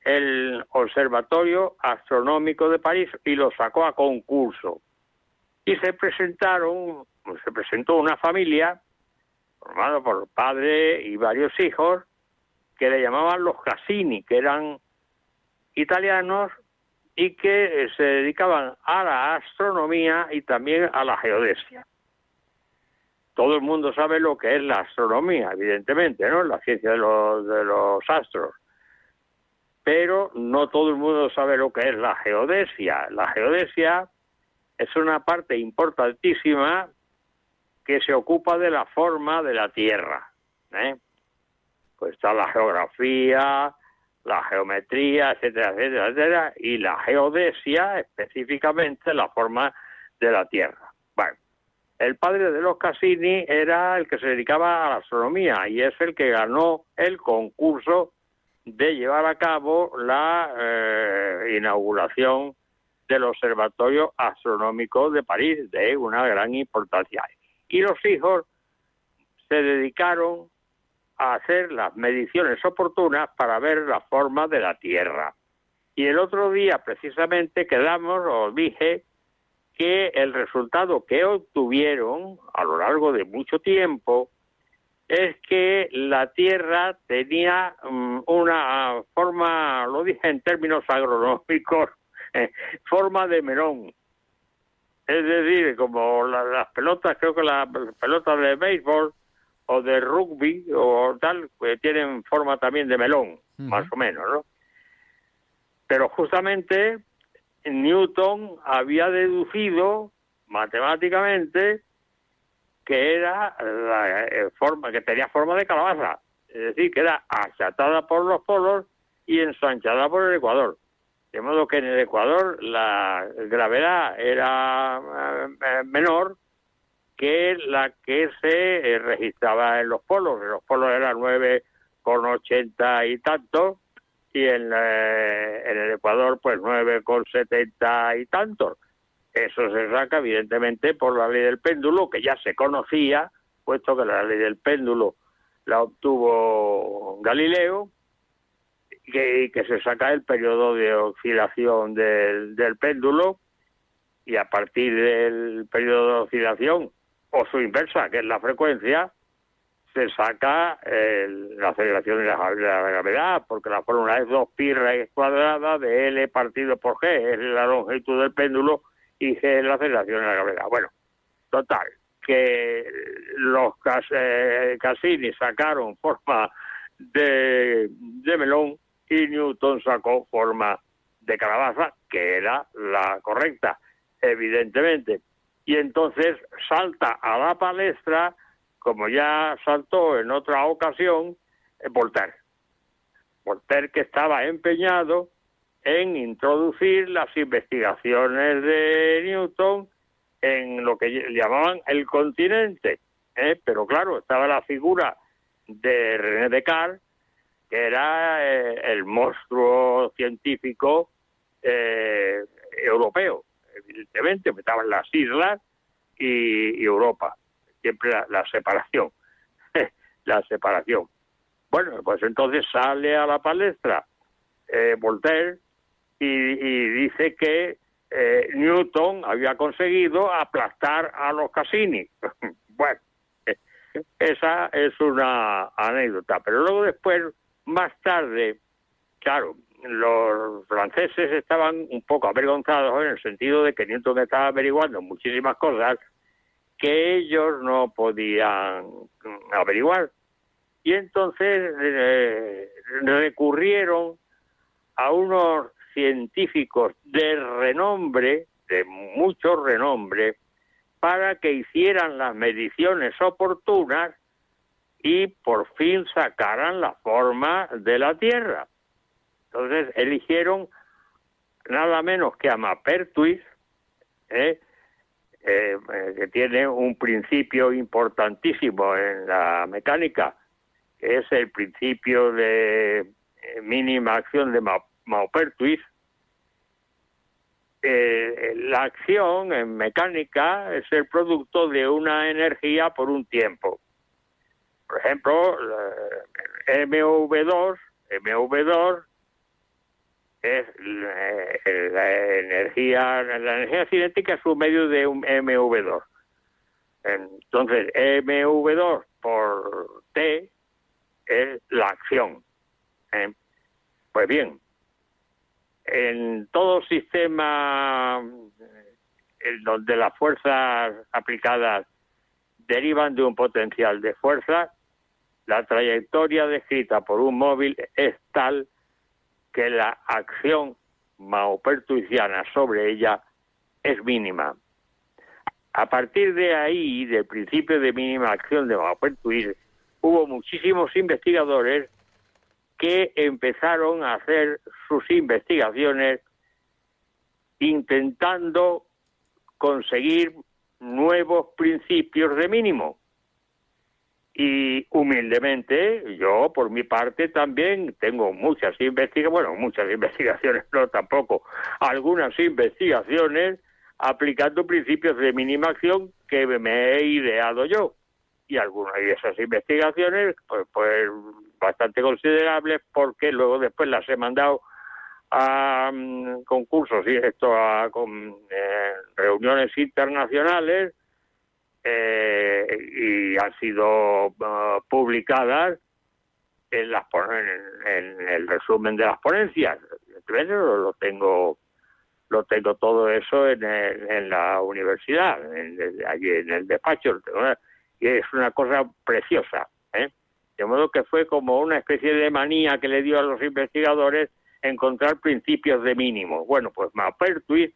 el Observatorio Astronómico de París y lo sacó a concurso. Y se presentaron se presentó una familia formada por padre y varios hijos que le llamaban los Cassini, que eran italianos y que se dedicaban a la astronomía y también a la geodesia. Todo el mundo sabe lo que es la astronomía, evidentemente, ¿no? La ciencia de los, de los astros. Pero no todo el mundo sabe lo que es la geodesia. La geodesia es una parte importantísima que se ocupa de la forma de la Tierra. ¿eh? Pues está la geografía, la geometría, etcétera, etcétera, etcétera, y la geodesia, específicamente la forma de la Tierra. Bueno, el padre de los Cassini era el que se dedicaba a la astronomía y es el que ganó el concurso de llevar a cabo la eh, inauguración del Observatorio Astronómico de París, de una gran importancia y los hijos se dedicaron a hacer las mediciones oportunas para ver la forma de la Tierra. Y el otro día, precisamente, quedamos, os dije, que el resultado que obtuvieron a lo largo de mucho tiempo es que la Tierra tenía mm, una forma, lo dije en términos [laughs] agronómicos, [laughs] forma de melón. Es decir, como las pelotas, creo que las pelotas de béisbol o de rugby o tal, tienen forma también de melón, más o menos, ¿no? Pero justamente Newton había deducido matemáticamente que era la eh, forma que tenía forma de calabaza, es decir, que era achatada por los polos y ensanchada por el ecuador. De modo que en el ecuador la gravedad era eh, menor que la que se eh, registraba en los polos. En los polos era 9,80 y tanto y en, en el Ecuador pues 9,70 y tantos. Eso se saca evidentemente por la ley del péndulo, que ya se conocía, puesto que la ley del péndulo la obtuvo Galileo, y que, se saca el periodo de oscilación del, del péndulo, y a partir del periodo de oscilación, o su inversa, que es la frecuencia, se saca la aceleración de la, gravedad, porque la fórmula es 2 pi raíz cuadrada de L partido por G, es la longitud del péndulo y G es la aceleración de la gravedad. Bueno, total, que los eh, Cassini sacaron forma de, de melón y Newton sacó forma de calabaza, que era la correcta, evidentemente. Y entonces salta a la palestra como ya saltó en otra ocasión, eh, Voltaire. Voltaire que estaba empeñado en introducir las investigaciones de Newton en lo que llamaban el continente. ¿eh? Pero claro, estaba la figura de René Descartes, que era eh, el monstruo científico europeo, evidentemente, estaban las islas y Europa siempre la, separación, [laughs] la separación. Bueno, pues entonces sale a la palestra eh, Voltaire y, dice que eh, Newton había conseguido aplastar a los Cassini. [laughs] bueno, esa es una anécdota. Pero luego después, más tarde, claro, los franceses estaban un poco avergonzados en el sentido de que Newton estaba averiguando muchísimas cosas que ellos no podían averiguar. Y entonces eh, recurrieron a unos científicos de renombre, de mucho renombre, para que hicieran las mediciones oportunas y por fin sacaran la forma de la Tierra. Entonces eligieron nada menos que a Mapertuis, ¿eh? Eh, eh, que tiene un principio importantísimo en la mecánica, que es el principio de mínima acción de Maupertuis. la acción en mecánica es el producto de una energía por un tiempo. Por ejemplo, MV2, MV2 es la, energía, la energía cinética es un medio de un MV2. Entonces, MV2 por T es la acción. ¿eh? Pues bien, en todo sistema en donde las fuerzas aplicadas derivan de un potencial de fuerza, la trayectoria descrita por un móvil es tal que la acción maupertuisiana sobre ella es mínima. A partir de ahí, del principio de mínima acción de Maupertuis, hubo muchísimos investigadores que empezaron a hacer sus investigaciones intentando conseguir nuevos principios de mínimo. Y humildemente, yo por mi parte también tengo muchas investigaciones, bueno, muchas [laughs] investigaciones, no tampoco, algunas investigaciones aplicando principios de mínima acción que me he ideado yo. Y algunas de esas investigaciones, pues, pues bastante considerables, porque luego después las he mandado a mm, concursos y esto a eh, reuniones internacionales eh, y han sido uh, publicadas en, las, en, en, el resumen de las ponencias. Lo, lo tengo lo tengo todo eso en la universidad, en, allí en el despacho, y es una cosa preciosa. ¿eh? De modo que fue como una especie de manía que le dio a los investigadores encontrar principios de mínimo. Bueno, pues Maupertuis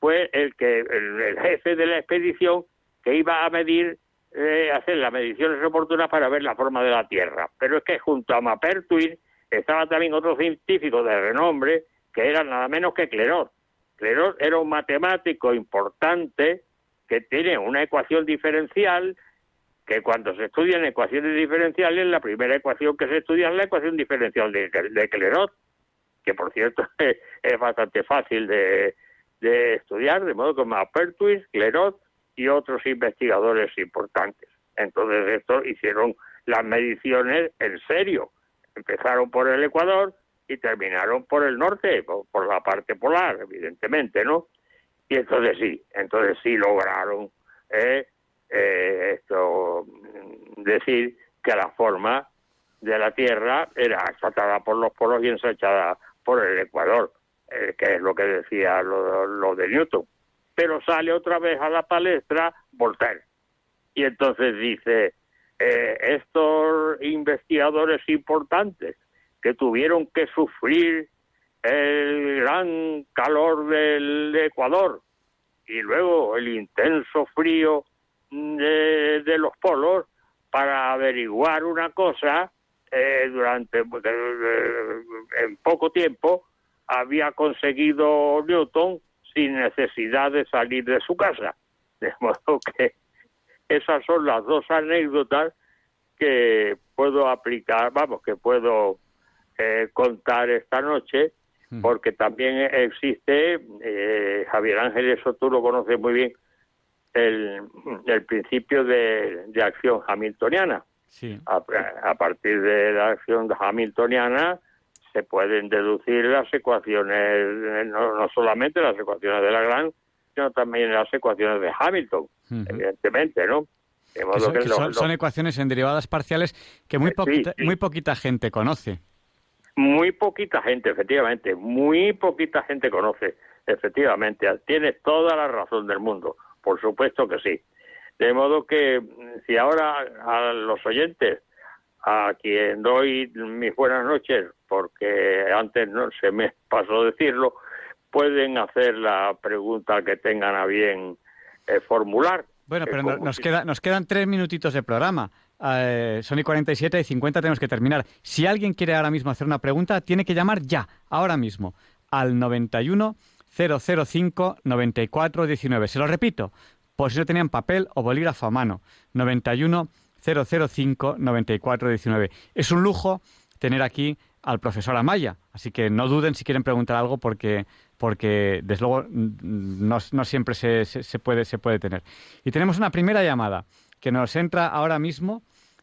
fue el que el, jefe de la expedición que iba a medir, eh, hacer las mediciones oportunas para ver la forma de la Tierra. Pero es que junto a Maupertuis estaba también otro científico de renombre que era nada menos que Clerot. Clerot era un matemático importante que tiene una ecuación diferencial que cuando se estudian ecuaciones diferenciales, la primera ecuación que se estudia es la ecuación diferencial de, de Clerot, que por cierto [laughs] es, bastante fácil de, de, estudiar, de modo que Maupertuis, Clerot y otros investigadores importantes. Entonces, esto hicieron las mediciones en serio. Empezaron por el Ecuador y terminaron por el norte, por, la parte polar, evidentemente, ¿no? Y entonces sí, entonces sí lograron eh, eh, esto decir que la forma de la Tierra era achatada por los polos y ensachada por el Ecuador, eh, que es lo que decía lo, de Newton. Pero sale otra vez a la palestra Voltaire. Y entonces dice, eh, estos investigadores importantes que tuvieron que sufrir el gran calor del Ecuador y luego el intenso frío de, de los polos para averiguar una cosa eh, durante en poco tiempo había conseguido Newton sin necesidad de salir de su casa. De modo que esas son las dos anécdotas que puedo aplicar, vamos, que puedo eh, contar esta noche, porque también existe, eh, Javier Ángel, eso tú lo conoces muy bien, el, el principio de, de acción hamiltoniana. A, partir de la acción hamiltoniana se pueden deducir las ecuaciones, no, solamente las ecuaciones de Lagrange, sino también las ecuaciones de Hamilton, evidentemente, ¿no? son, ecuaciones en derivadas parciales que muy poquita, muy poquita gente conoce. Muy poquita gente, efectivamente, muy poquita gente conoce, efectivamente. Tienes toda la razón del mundo, por supuesto que sí. De modo que si ahora a los oyentes, a quien doy mis buenas noches, porque antes no se me [laughs] pasó decirlo, pueden hacer la pregunta que tengan a bien eh, formular. Bueno, pero nos, queda, nos quedan tres minutitos de programa. Eh, son y 47 y 50 tenemos que terminar. Si alguien quiere ahora mismo hacer una pregunta, tiene que llamar ya, ahora mismo, al 91 005 94 19. Se lo repito, por si no tenían papel o bolígrafo a mano. 91 005 94 19. Es un lujo tener aquí al profesor Amaya, así que no duden si quieren preguntar algo porque, porque desde luego no, siempre se, se, puede, se puede tener. Y tenemos una primera llamada que nos entra ahora mismo,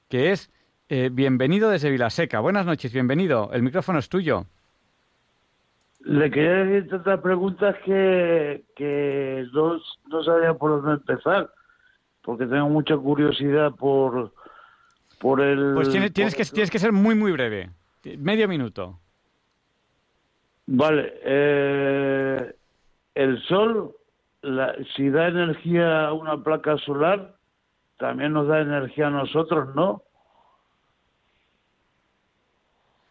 que es eh, bienvenido desde Vilaseca. Buenas noches, bienvenido. El micrófono es tuyo. Le quería decir tantas preguntas que, que no, no sabía por dónde empezar, porque tengo mucha curiosidad por, por el... Pues tienes, tienes, que, tienes que ser muy, muy breve. Medio minuto. Vale. Eh, el sol, la, si da energía a una placa solar, también nos da energía a nosotros, ¿no?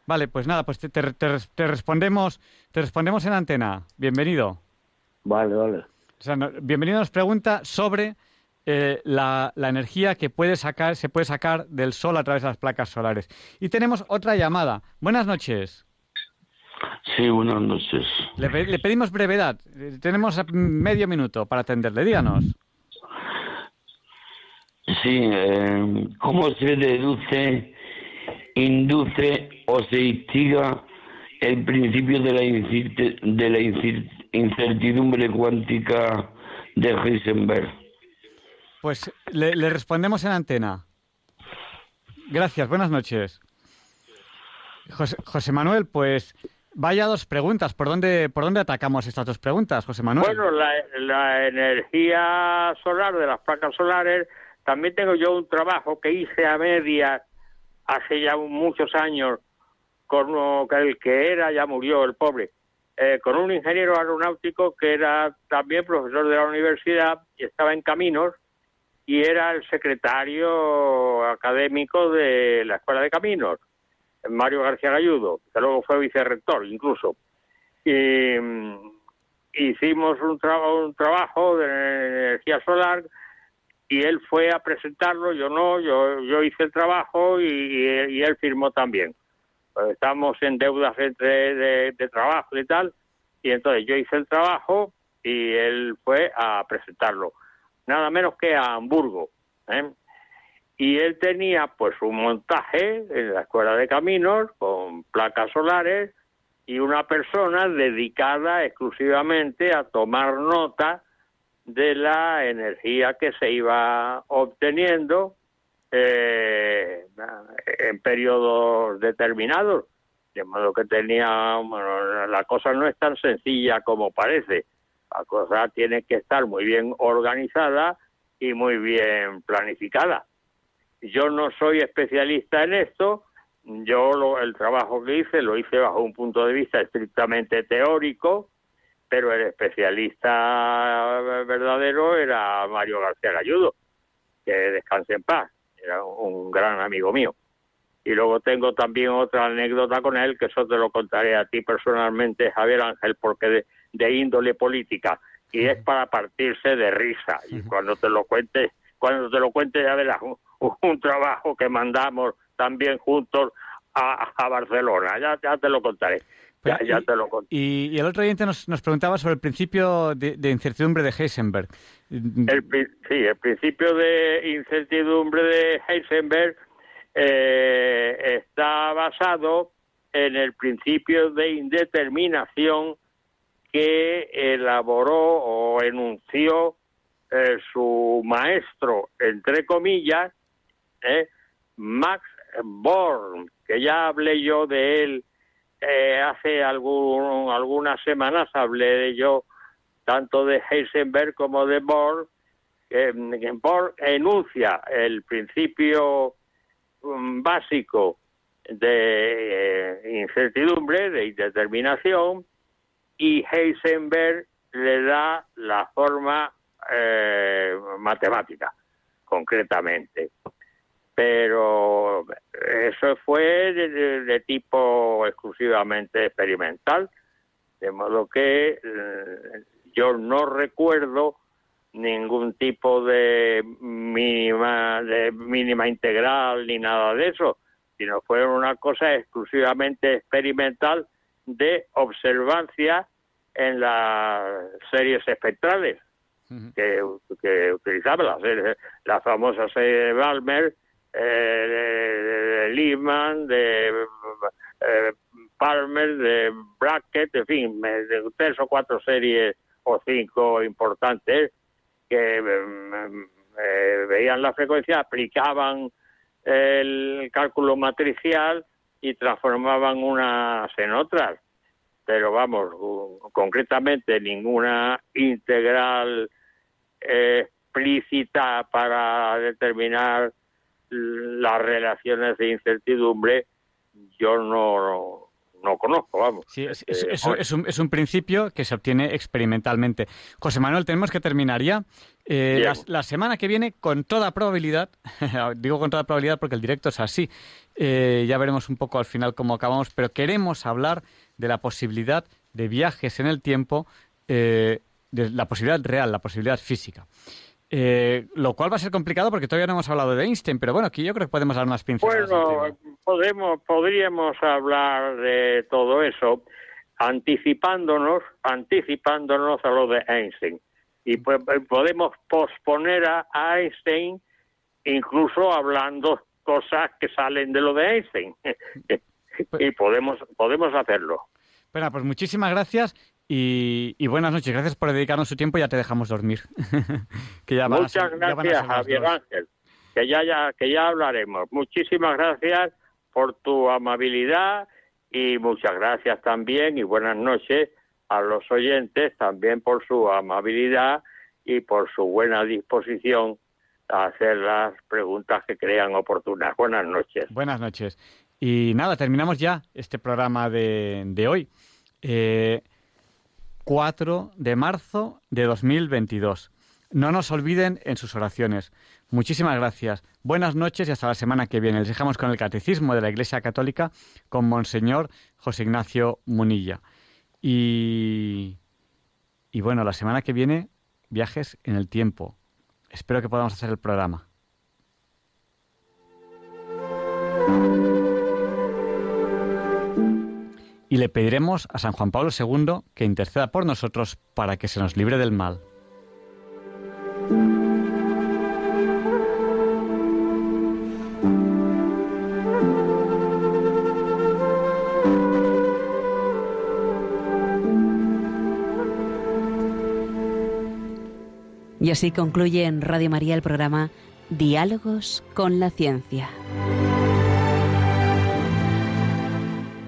Vale, pues nada, pues te, te, respondemos, te respondemos en antena. Bienvenido. Vale, vale. O sea, bienvenido nos pregunta sobre eh, la, la, energía que puede sacar, se puede sacar del sol a través de las placas solares. Y tenemos otra llamada. Buenas noches. Sí, buenas noches. Le, pedimos brevedad. Tenemos medio minuto para atenderle. Díganos. Sí, eh, ¿cómo se deduce induce o se instiga el principio de la, de la incertidumbre cuántica de Heisenberg. Pues le, respondemos en antena. Gracias, buenas noches. José, Manuel, pues Vaya dos preguntas. ¿Por dónde, ¿Por dónde atacamos estas dos preguntas, José Manuel? Bueno, la, energía solar de las placas solares, también tengo yo un trabajo que hice a media hace ya muchos años con uno el que era, ya murió el pobre, eh, con un ingeniero aeronáutico que era también profesor de la universidad y estaba en caminos y era el secretario académico de la Escuela de Caminos, Mario García Galludo, que luego fue vicerrector incluso. Y mm, hicimos un, un trabajo de energía solar y él fue a presentarlo, yo no, yo, yo hice el trabajo y, él firmó también. Pues estamos en deudas entre de, trabajo y tal, y entonces yo hice el trabajo y él fue a presentarlo, nada menos que a Hamburgo. ¿eh? Y él tenía pues un montaje en la escuela de caminos con placas solares y una persona dedicada exclusivamente a tomar nota de la energía que se iba obteniendo eh, en periodos determinados. De modo que tenía, bueno, la cosa no es tan sencilla como parece. La cosa tiene que estar muy bien organizada y muy bien planificada. Yo no soy especialista en esto. Yo lo, el trabajo que hice lo hice bajo un punto de vista estrictamente teórico, pero el especialista verdadero era Mario García Galludo, que descanse en paz, era un gran amigo mío. Y luego tengo también otra anécdota con él, que eso te lo contaré a ti personalmente, Javier Ángel, porque de, índole política, y es para partirse de risa. Y cuando te lo cuente, cuando te lo cuente ya verás un, trabajo que mandamos también juntos a, a Barcelona, ya, ya te lo contaré. Ya, ya te lo y, el otro oyente nos, nos preguntaba sobre el principio de, incertidumbre de Heisenberg. El, sí, el principio de incertidumbre de Heisenberg eh, está basado en el principio de indeterminación que elaboró o enunció eh, su maestro, entre comillas, eh, Max Born, que ya hablé yo de él eh, hace algún, algunas semanas hablé yo tanto de Heisenberg como de que Bohr enuncia el principio mm, básico de eh, incertidumbre, de indeterminación, y Heisenberg le da la forma eh, matemática, concretamente. Pero eso fue de, tipo exclusivamente experimental, de modo que eh, yo no recuerdo ningún tipo de mínima, de mínima integral ni nada de eso, sino fue una cosa exclusivamente experimental de observancia en las series espectrales que, que utilizaba, la, la famosa serie de Balmer, eh, de, Lehman, de eh, Palmer, de Brackett, en fin, de tres o cuatro series o cinco importantes que mm, eh, veían la frecuencia, aplicaban el cálculo matricial y transformaban unas en otras. Pero vamos, concretamente ninguna integral explícita para determinar las relaciones de incertidumbre yo no, no, conozco, vamos. Sí, es, es, un, es, un, principio que se obtiene experimentalmente. José Manuel, tenemos que terminar ya. Eh, la, semana que viene, con toda probabilidad, [laughs] digo con toda probabilidad porque el directo es así, eh, ya veremos un poco al final cómo acabamos, pero queremos hablar de la posibilidad de viajes en el tiempo, eh, de la posibilidad real, la posibilidad física. Eh, lo cual va a ser complicado porque todavía no hemos hablado de Einstein, pero bueno, aquí yo creo que podemos dar unas pinceladas. Bueno, podemos, podríamos hablar de todo eso anticipándonos, anticipándonos a lo de Einstein. Y pues, podemos posponer a Einstein incluso hablando cosas que salen de lo de Einstein. [laughs] y podemos, podemos hacerlo. Bueno, pues muchísimas gracias y, buenas noches, gracias por dedicarnos su tiempo y ya te dejamos dormir. [laughs] que ya Muchas gracias, Javier Ángel, que ya, ya, que ya hablaremos. Muchísimas gracias por tu amabilidad Y muchas gracias también y buenas noches a los oyentes también por su amabilidad y por su buena disposición a hacer las preguntas que crean oportunas. Buenas noches. Buenas noches. Y nada, terminamos ya este programa de, hoy. Eh, 4 de marzo de 2022. No nos olviden en sus oraciones. Muchísimas gracias. Buenas noches y hasta la semana que viene. Les dejamos con el Catecismo de la Iglesia Católica con Monseñor José Ignacio Munilla. Y, y bueno, la semana que viene, viajes en el tiempo. Espero que podamos hacer el programa. Y le pediremos a San Juan Pablo II que interceda por nosotros para que se nos libre del mal. Y así concluye en Radio María el programa Diálogos con la Ciencia.